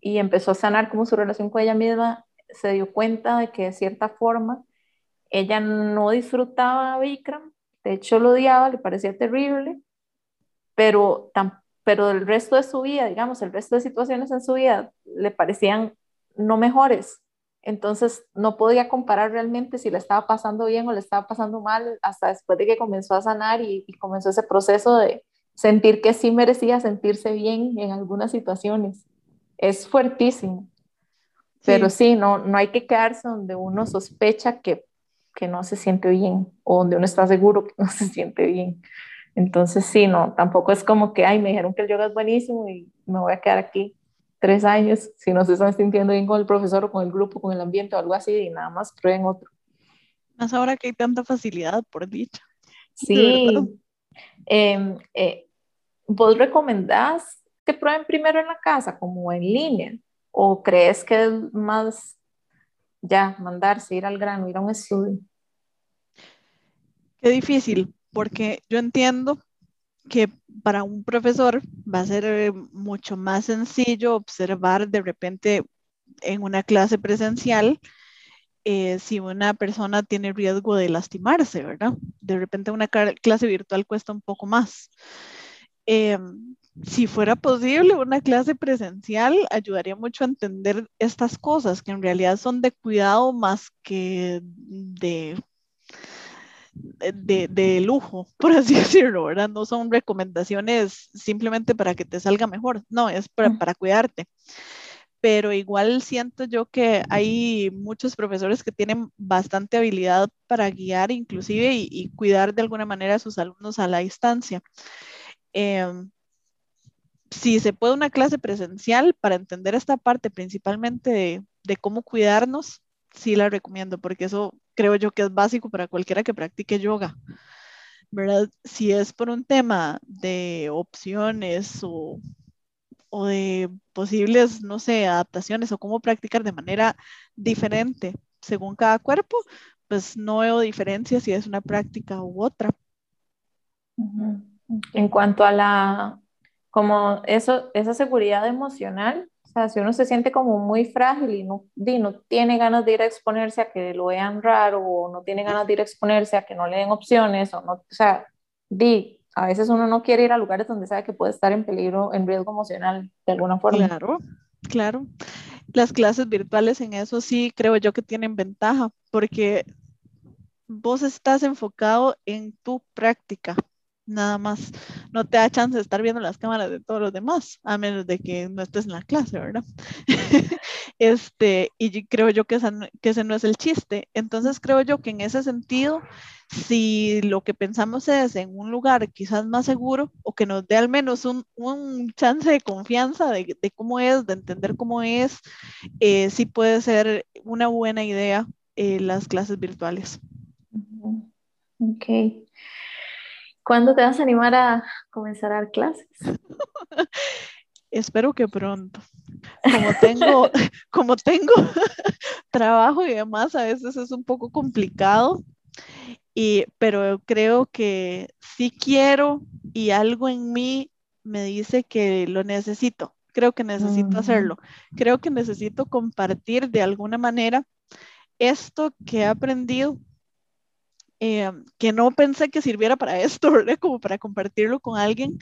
y empezó a sanar como su relación con ella misma, se dio cuenta de que de cierta forma ella no disfrutaba Bikram, de hecho lo odiaba, le parecía terrible, pero tampoco pero el resto de su vida, digamos, el resto de situaciones en su vida le parecían no mejores. Entonces no podía comparar realmente si le estaba pasando bien o le estaba pasando mal hasta después de que comenzó a sanar y, comenzó ese proceso de sentir que sí merecía sentirse bien en algunas situaciones. Es fuertísimo. Pero sí, no, no hay que quedarse donde uno sospecha que, que no se siente bien o donde uno está seguro que no se siente bien. Entonces, sí, no, tampoco es como que, ay, me dijeron que el yoga es buenísimo y me voy a quedar aquí tres años si no se están sintiendo bien con el profesor o con el grupo, con el ambiente o algo así, y nada más prueben otro. Más ahora que hay tanta facilidad, por dicho. Sí. Em, eh, ¿Vos recomendás que prueben primero en la casa, como en línea? ¿O crees que es más ya mandarse, ir al grano, ir a un estudio? Qué difícil, porque yo entiendo que para un profesor va a ser eh, mucho más sencillo observar de repente en una clase presencial eh, si una persona tiene riesgo de lastimarse, ¿verdad? De repente una clase virtual cuesta un poco más. Em, si fuera posible, una clase presencial ayudaría mucho a entender estas cosas que en realidad son de cuidado más que de de, lujo, [laughs] por así decirlo, ¿verdad? No son recomendaciones simplemente para que te salga mejor, no, es para, para cuidarte. Pero igual siento yo que hay muchos profesores que tienen bastante habilidad para guiar inclusive y, cuidar de alguna manera a sus alumnos a la distancia. Em, si se puede una clase presencial para entender esta parte principalmente de, de cómo cuidarnos, sí la recomiendo porque eso creo yo que es básico para cualquiera que practique yoga. ¿Verdad? Si es por un tema de opciones o, o de posibles, no sé, adaptaciones o cómo practicar de manera diferente según cada cuerpo, pues no veo diferencia si es una práctica u otra. En cuanto a la, como eso, esa seguridad emocional, sea, si uno se siente como muy frágil y no, no tiene ganas de ir a exponerse a que lo vean raro o no tiene ganas de ir a exponerse a que no le den opciones o no, o sea, di, a veces uno no quiere ir a lugares donde sabe que puede estar en peligro, en riesgo emocional de alguna forma. Claro, claro. Las clases virtuales en eso sí creo yo que tienen ventaja porque vos estás enfocado en tu práctica, nada más. No te da chance de estar viendo las cámaras de todos los demás, a menos de que no estés en la clase, ¿verdad? [laughs] este, y creo yo que, que ese no es el chiste. Entonces creo yo que en ese sentido, si lo que pensamos es en un lugar quizás más seguro o que nos dé al menos un, un chance de confianza de, de, cómo es, de entender cómo es, eh, sí puede ser una buena idea eh, las clases virtuales. Ok. ¿Cuándo te vas a animar a comenzar a dar clases? [laughs] Espero que pronto. Como tengo, [laughs] como tengo [laughs] trabajo y demás, a veces es un poco complicado. Y, pero creo que sí quiero y algo en mí me dice que lo necesito. Creo que necesito hacerlo. Creo que necesito compartir de alguna manera esto que he aprendido eh, que no pensé que sirviera para esto, [laughs] ¿verdad? Como para compartirlo con alguien,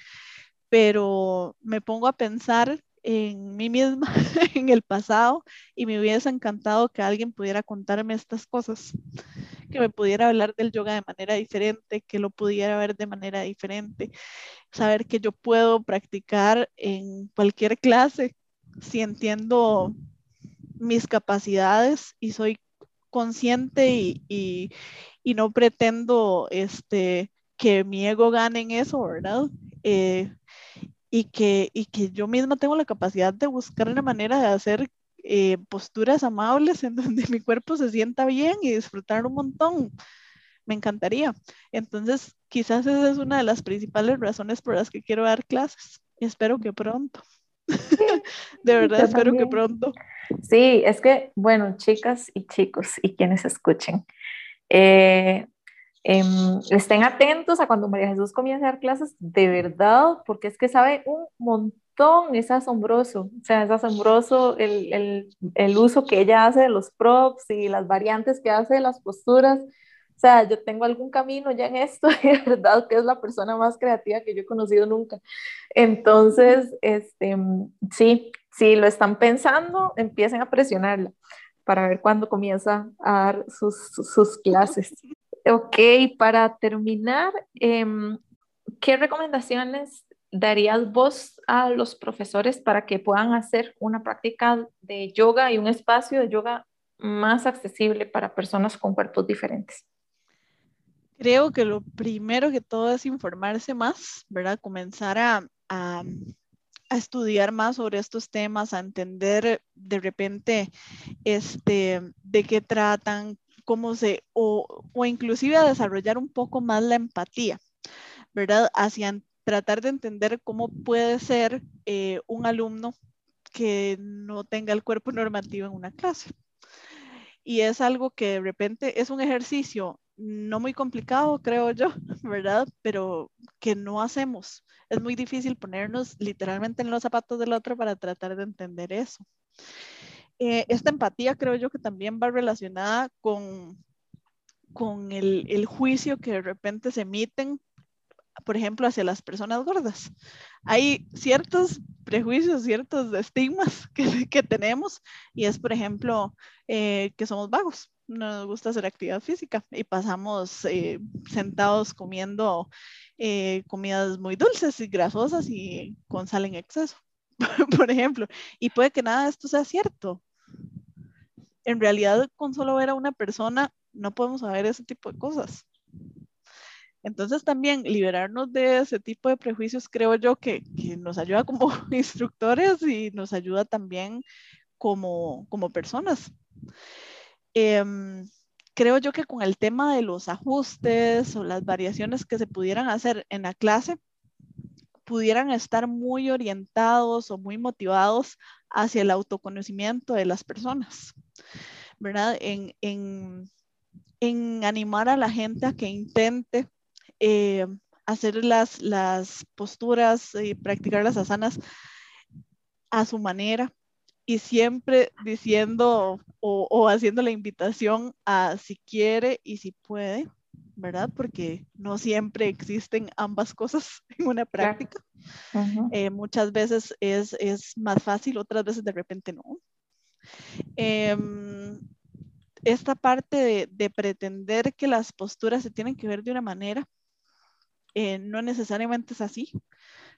pero me pongo a pensar en mí misma, [laughs] en el pasado, y me hubiese encantado que alguien pudiera contarme estas cosas, que me pudiera hablar del yoga de manera diferente, que lo pudiera ver de manera diferente, saber que yo puedo practicar en cualquier clase si entiendo mis capacidades y soy consciente y, y no pretendo este, que mi ego gane en eso, ¿verdad? Eh, y, que, y que yo misma tengo la capacidad de buscar una manera de hacer eh, posturas amables en [laughs] donde mi cuerpo se sienta bien y disfrutar un montón. Me encantaría. Entonces, quizás esa es una de las principales razones por las que quiero dar clases. Espero que pronto. [laughs] de verdad, espero que pronto. Sí, es que, bueno, chicas y chicos y quienes escuchen, eh, em, estén atentos a cuando María Jesús comience a dar clases, de verdad, porque es que sabe un montón, es asombroso, o sea, es asombroso el, el, el uso que ella hace de los props y las variantes que hace de las posturas. O sea, yo tengo algún camino ya en esto [laughs] de verdad que es la persona más creativa que yo he conocido nunca. Entonces, este, sí, si lo están pensando, empiecen a presionarla para ver cuándo comienza a dar sus, sus clases. [laughs] Ok, para terminar, em, ¿qué recomendaciones darías vos a los profesores para que puedan hacer una práctica de yoga y un espacio de yoga más accesible para personas con cuerpos diferentes? Creo que lo primero que todo es informarse más, ¿verdad? Comenzar a, a a estudiar más sobre estos temas, a entender de repente este, de qué tratan, cómo se, o, o inclusive a desarrollar un poco más la empatía, ¿verdad? Hacia tratar de entender cómo puede ser eh, un alumno que no tenga el cuerpo normativo en una clase. Y es algo que de repente es un ejercicio no muy complicado, creo yo, [laughs] ¿verdad? Pero que no hacemos. Es muy difícil ponernos literalmente en los zapatos del otro para tratar de entender eso. Eh, esta empatía creo yo que también va relacionada con, con el, el juicio que de repente se emiten por ejemplo, hacia las personas gordas. Hay ciertos prejuicios, ciertos estigmas [laughs] que, que tenemos y es, por ejemplo, eh, que somos vagos, nos gusta hacer actividad física y pasamos eh, sentados comiendo eh, comidas muy dulces y grasosas y con sal en exceso, [laughs] por ejemplo. Y puede que nada de esto sea cierto. En realidad, con solo ver a una persona, no podemos saber ese tipo de cosas. Entonces también liberarnos de ese tipo de prejuicios creo yo que, que nos ayuda como [laughs] instructores y nos ayuda también como, como personas. Em, creo yo que con el tema de los ajustes o las variaciones que se pudieran hacer en la clase, pudieran estar muy orientados o muy motivados hacia el autoconocimiento de las personas, ¿verdad? En, en, en animar a la gente a que intente eh, hacer las, las posturas y practicar las asanas a su manera y siempre diciendo o, o, haciendo la invitación a si quiere y si puede, ¿verdad? Porque no siempre existen ambas cosas [laughs] en una práctica. Uh -huh. eh, muchas veces es, es, más fácil, otras veces de repente no. Eh, esta parte de, de, pretender que las posturas se tienen que ver de una manera, eh, no necesariamente es así,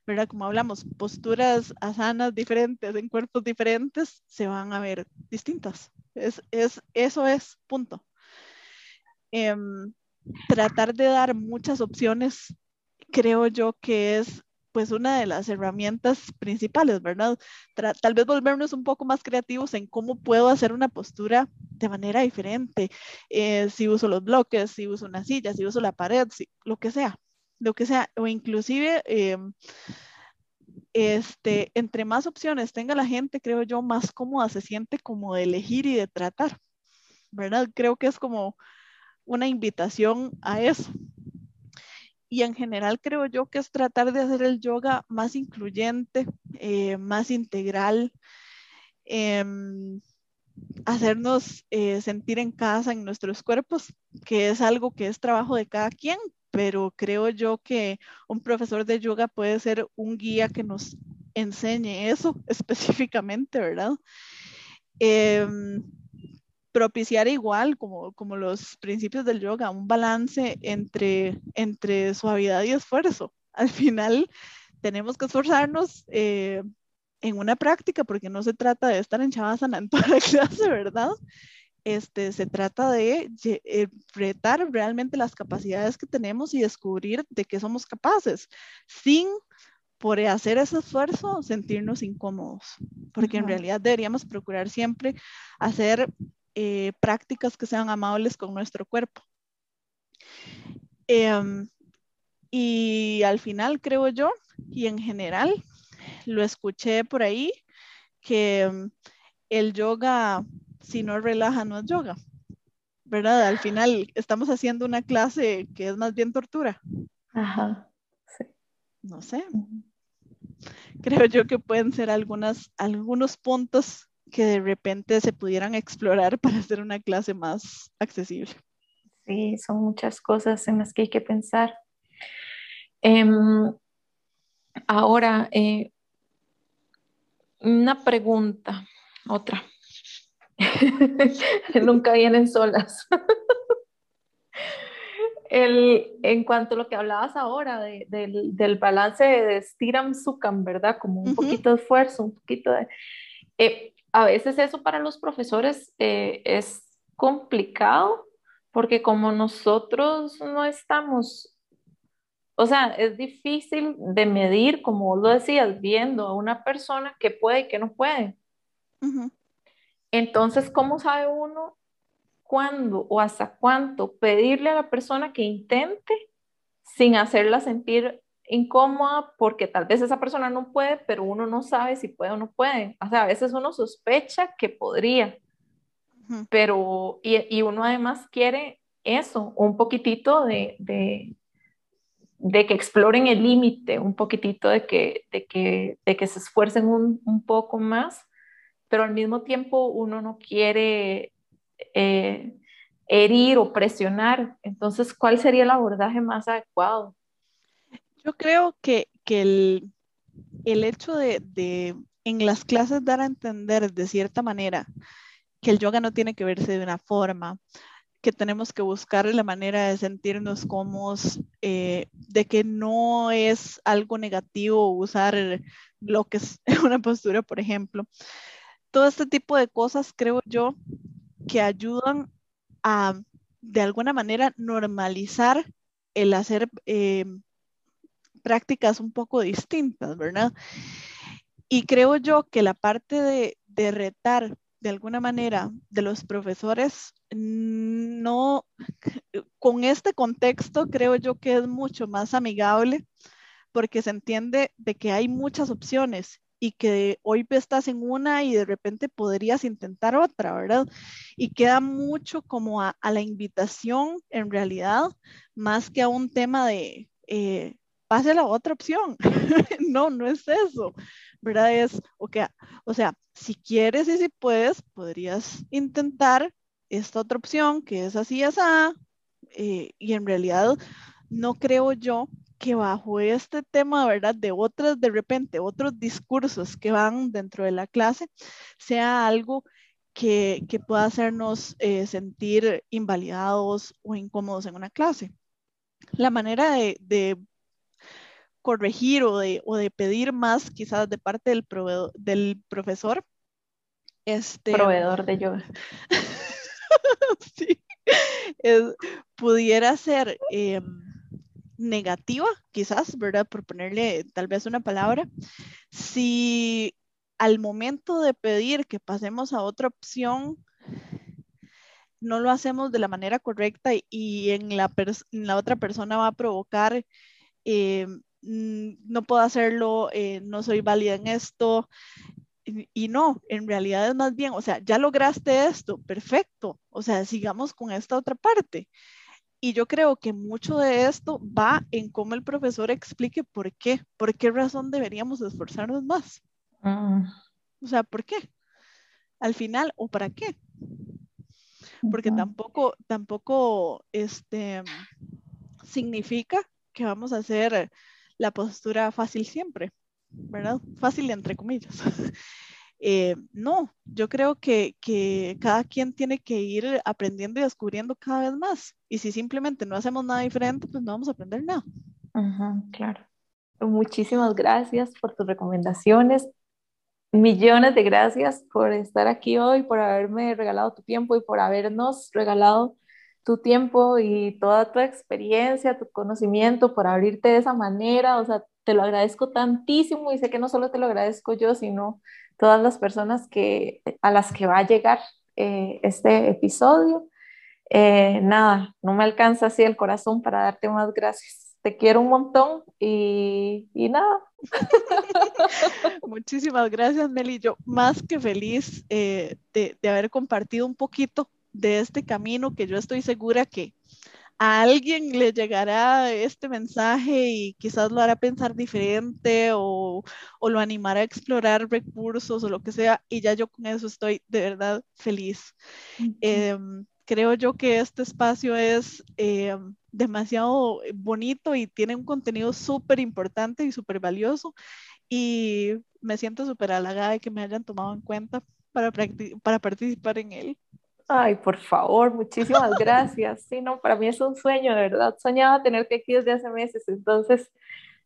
¿verdad? Como hablamos, posturas asanas diferentes en cuerpos diferentes se van a ver distintas. Es, es, eso es, punto. Eh, tratar de dar muchas opciones, creo yo que es pues una de las herramientas principales, ¿verdad? Tal vez volvernos un poco más creativos en cómo puedo hacer una postura de manera diferente, eh, si uso los bloques, si uso una silla, si uso la pared, si, lo que sea, lo que sea, o inclusive eh, este, entre más opciones tenga la gente, creo yo, más cómoda se siente como de elegir y de tratar, ¿verdad? Creo que es como una invitación a eso. Y en general creo yo que es tratar de hacer el yoga más incluyente, eh, más integral, eh, hacernos eh, sentir en casa en nuestros cuerpos, que es algo que es trabajo de cada quien, pero creo yo que un profesor de yoga puede ser un guía que nos enseñe eso [laughs] específicamente, ¿verdad? Eh, propiciar igual, como, como los principios del yoga, un balance entre, entre suavidad y esfuerzo. [laughs] Al final tenemos que esforzarnos eh, en una práctica porque no se trata de estar en Shavasana en toda la [laughs] clase, ¿verdad? Este, se trata de eh, retar realmente las capacidades que tenemos y descubrir de qué somos capaces, sin por hacer ese esfuerzo sentirnos incómodos, porque uh -huh. en realidad deberíamos procurar siempre hacer eh, prácticas que sean amables con nuestro cuerpo. Eh, y al final creo yo, y en general, lo escuché por ahí, que um, el yoga, si no relaja, no es yoga. ¿Verdad? Al final estamos haciendo una clase que es más bien tortura. Ajá. Sí. No sé. Creo yo que pueden ser algunas, algunos puntos que de repente se pudieran explorar [laughs] para hacer una clase más accesible. Sí, son muchas cosas en las que hay que pensar. Eh, ahora, eh, una pregunta, otra. [laughs] Nunca vienen solas. El, en cuanto a lo que hablabas ahora de, de, del balance de Stiram Sukam, ¿verdad? Como un uh -huh. poquito de esfuerzo, un poquito de... Eh, a veces eso para los profesores eh, es complicado porque como nosotros no estamos, o sea, es difícil de medir, como vos lo decías, viendo a una persona que puede y que no puede. Uh -huh. Entonces, ¿cómo sabe uno cuándo o hasta cuánto pedirle a la persona que intente sin hacerla sentir incómoda porque tal vez esa persona no puede, pero uno no sabe si puede o no puede. O sea, a veces uno sospecha que podría, uh -huh. pero y, y, uno además quiere eso, un poquitito de, de, de que exploren el límite, un poquitito de que, de que, de que se esfuercen un, un, poco más, pero al mismo tiempo uno no quiere eh, herir o presionar. Entonces, ¿cuál sería el abordaje más adecuado? Yo creo que, que el, el, hecho de, de, en las clases dar a entender de cierta manera que el yoga no tiene que verse de una forma, que tenemos que buscar la manera de sentirnos cómodos, eh, de que no es algo negativo usar bloques [laughs] una postura, por ejemplo. Todo este tipo de cosas creo yo que ayudan a, de alguna manera, normalizar el hacer eh, prácticas un poco distintas, ¿verdad? Y creo yo que la parte de, de retar de alguna manera de los profesores, no, [laughs] con este contexto creo yo que es mucho más amigable porque se entiende de que hay muchas opciones y que hoy estás en una y de repente podrías intentar otra, ¿verdad? Y queda mucho como a, la invitación en realidad, más que a un tema de eh, pase a la otra opción. [laughs] no, no es eso, ¿verdad? Es, okay, o sea, si quieres y si puedes, podrías intentar esta otra opción que es así, así, eh, y en realidad no creo yo que bajo este tema, ¿verdad? De otras, de repente, otros discursos que van dentro de la clase, sea algo que, que pueda hacernos eh, sentir invalidados o incómodos en una clase. La manera de, de corregir o de, o de, pedir más quizás de parte del, del profesor. Este, Proveedor de yoga. [laughs] sí, pudiera ser em, negativa, quizás, ¿verdad? Por ponerle tal vez una palabra. Si al momento de pedir que pasemos a otra opción, no lo hacemos de la manera correcta y, en, la en, la otra persona va a provocar, em, no puedo hacerlo, eh, no soy válida en esto, y, no, en realidad es más bien, o sea, ya lograste esto, perfecto, o sea, sigamos con esta otra parte. Y yo creo que mucho de esto va en cómo el profesor explique por qué, por qué razón deberíamos esforzarnos más. Ah. O sea, ¿por qué? Al final, ¿o para qué? Porque tampoco, tampoco, este, significa que vamos a hacer la postura fácil siempre. ¿verdad? Fácil entre comillas. [laughs] Eh, no, yo creo que, que, cada quien tiene que ir aprendiendo y descubriendo cada vez más. Y si simplemente no hacemos nada diferente, pues no vamos a aprender nada. claro. Muchísimas gracias por tus recomendaciones. Millones de gracias por estar aquí hoy, por haberme regalado tu tiempo y por habernos regalado tu tiempo y toda tu experiencia, tu conocimiento, por abrirte de esa manera. O sea, te lo agradezco tantísimo y sé que no solo te lo agradezco yo, sino todas las personas que, a las que va a llegar eh, este episodio. Eh, nada, no me alcanza así el corazón para darte más gracias. Te quiero un montón y, nada. [laughs] Muchísimas gracias, Meli. Yo más que feliz eh, de haber compartido un poquito de este camino que yo estoy segura que a alguien le llegará este mensaje y quizás lo hará pensar diferente o, lo animará a explorar recursos o lo que sea, y ya yo con eso estoy de verdad feliz. Em, creo yo que este espacio es em, demasiado bonito y tiene un contenido súper importante y súper valioso y me siento súper halagada de que me hayan tomado en cuenta para, para participar en él. Ay, por favor, muchísimas gracias. Sí, no, para mí es un sueño, de verdad. Soñaba tenerte aquí desde hace meses, entonces,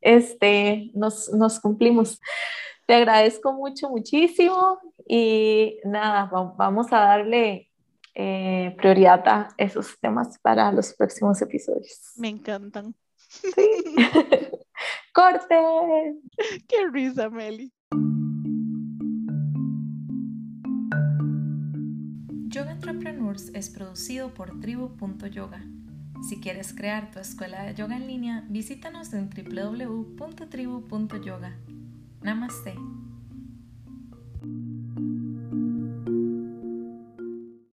este, nos, nos cumplimos. Te agradezco mucho, muchísimo y nada, vamos a darle eh, prioridad a esos temas para los próximos episodios. Me encantan. Sí. [laughs] [laughs] Corte. Qué risa, Meli. Entrepreneurs es producido por tribu.yoga. Si quieres crear tu escuela de yoga en línea, visítanos en www.tribu.yoga. Namaste.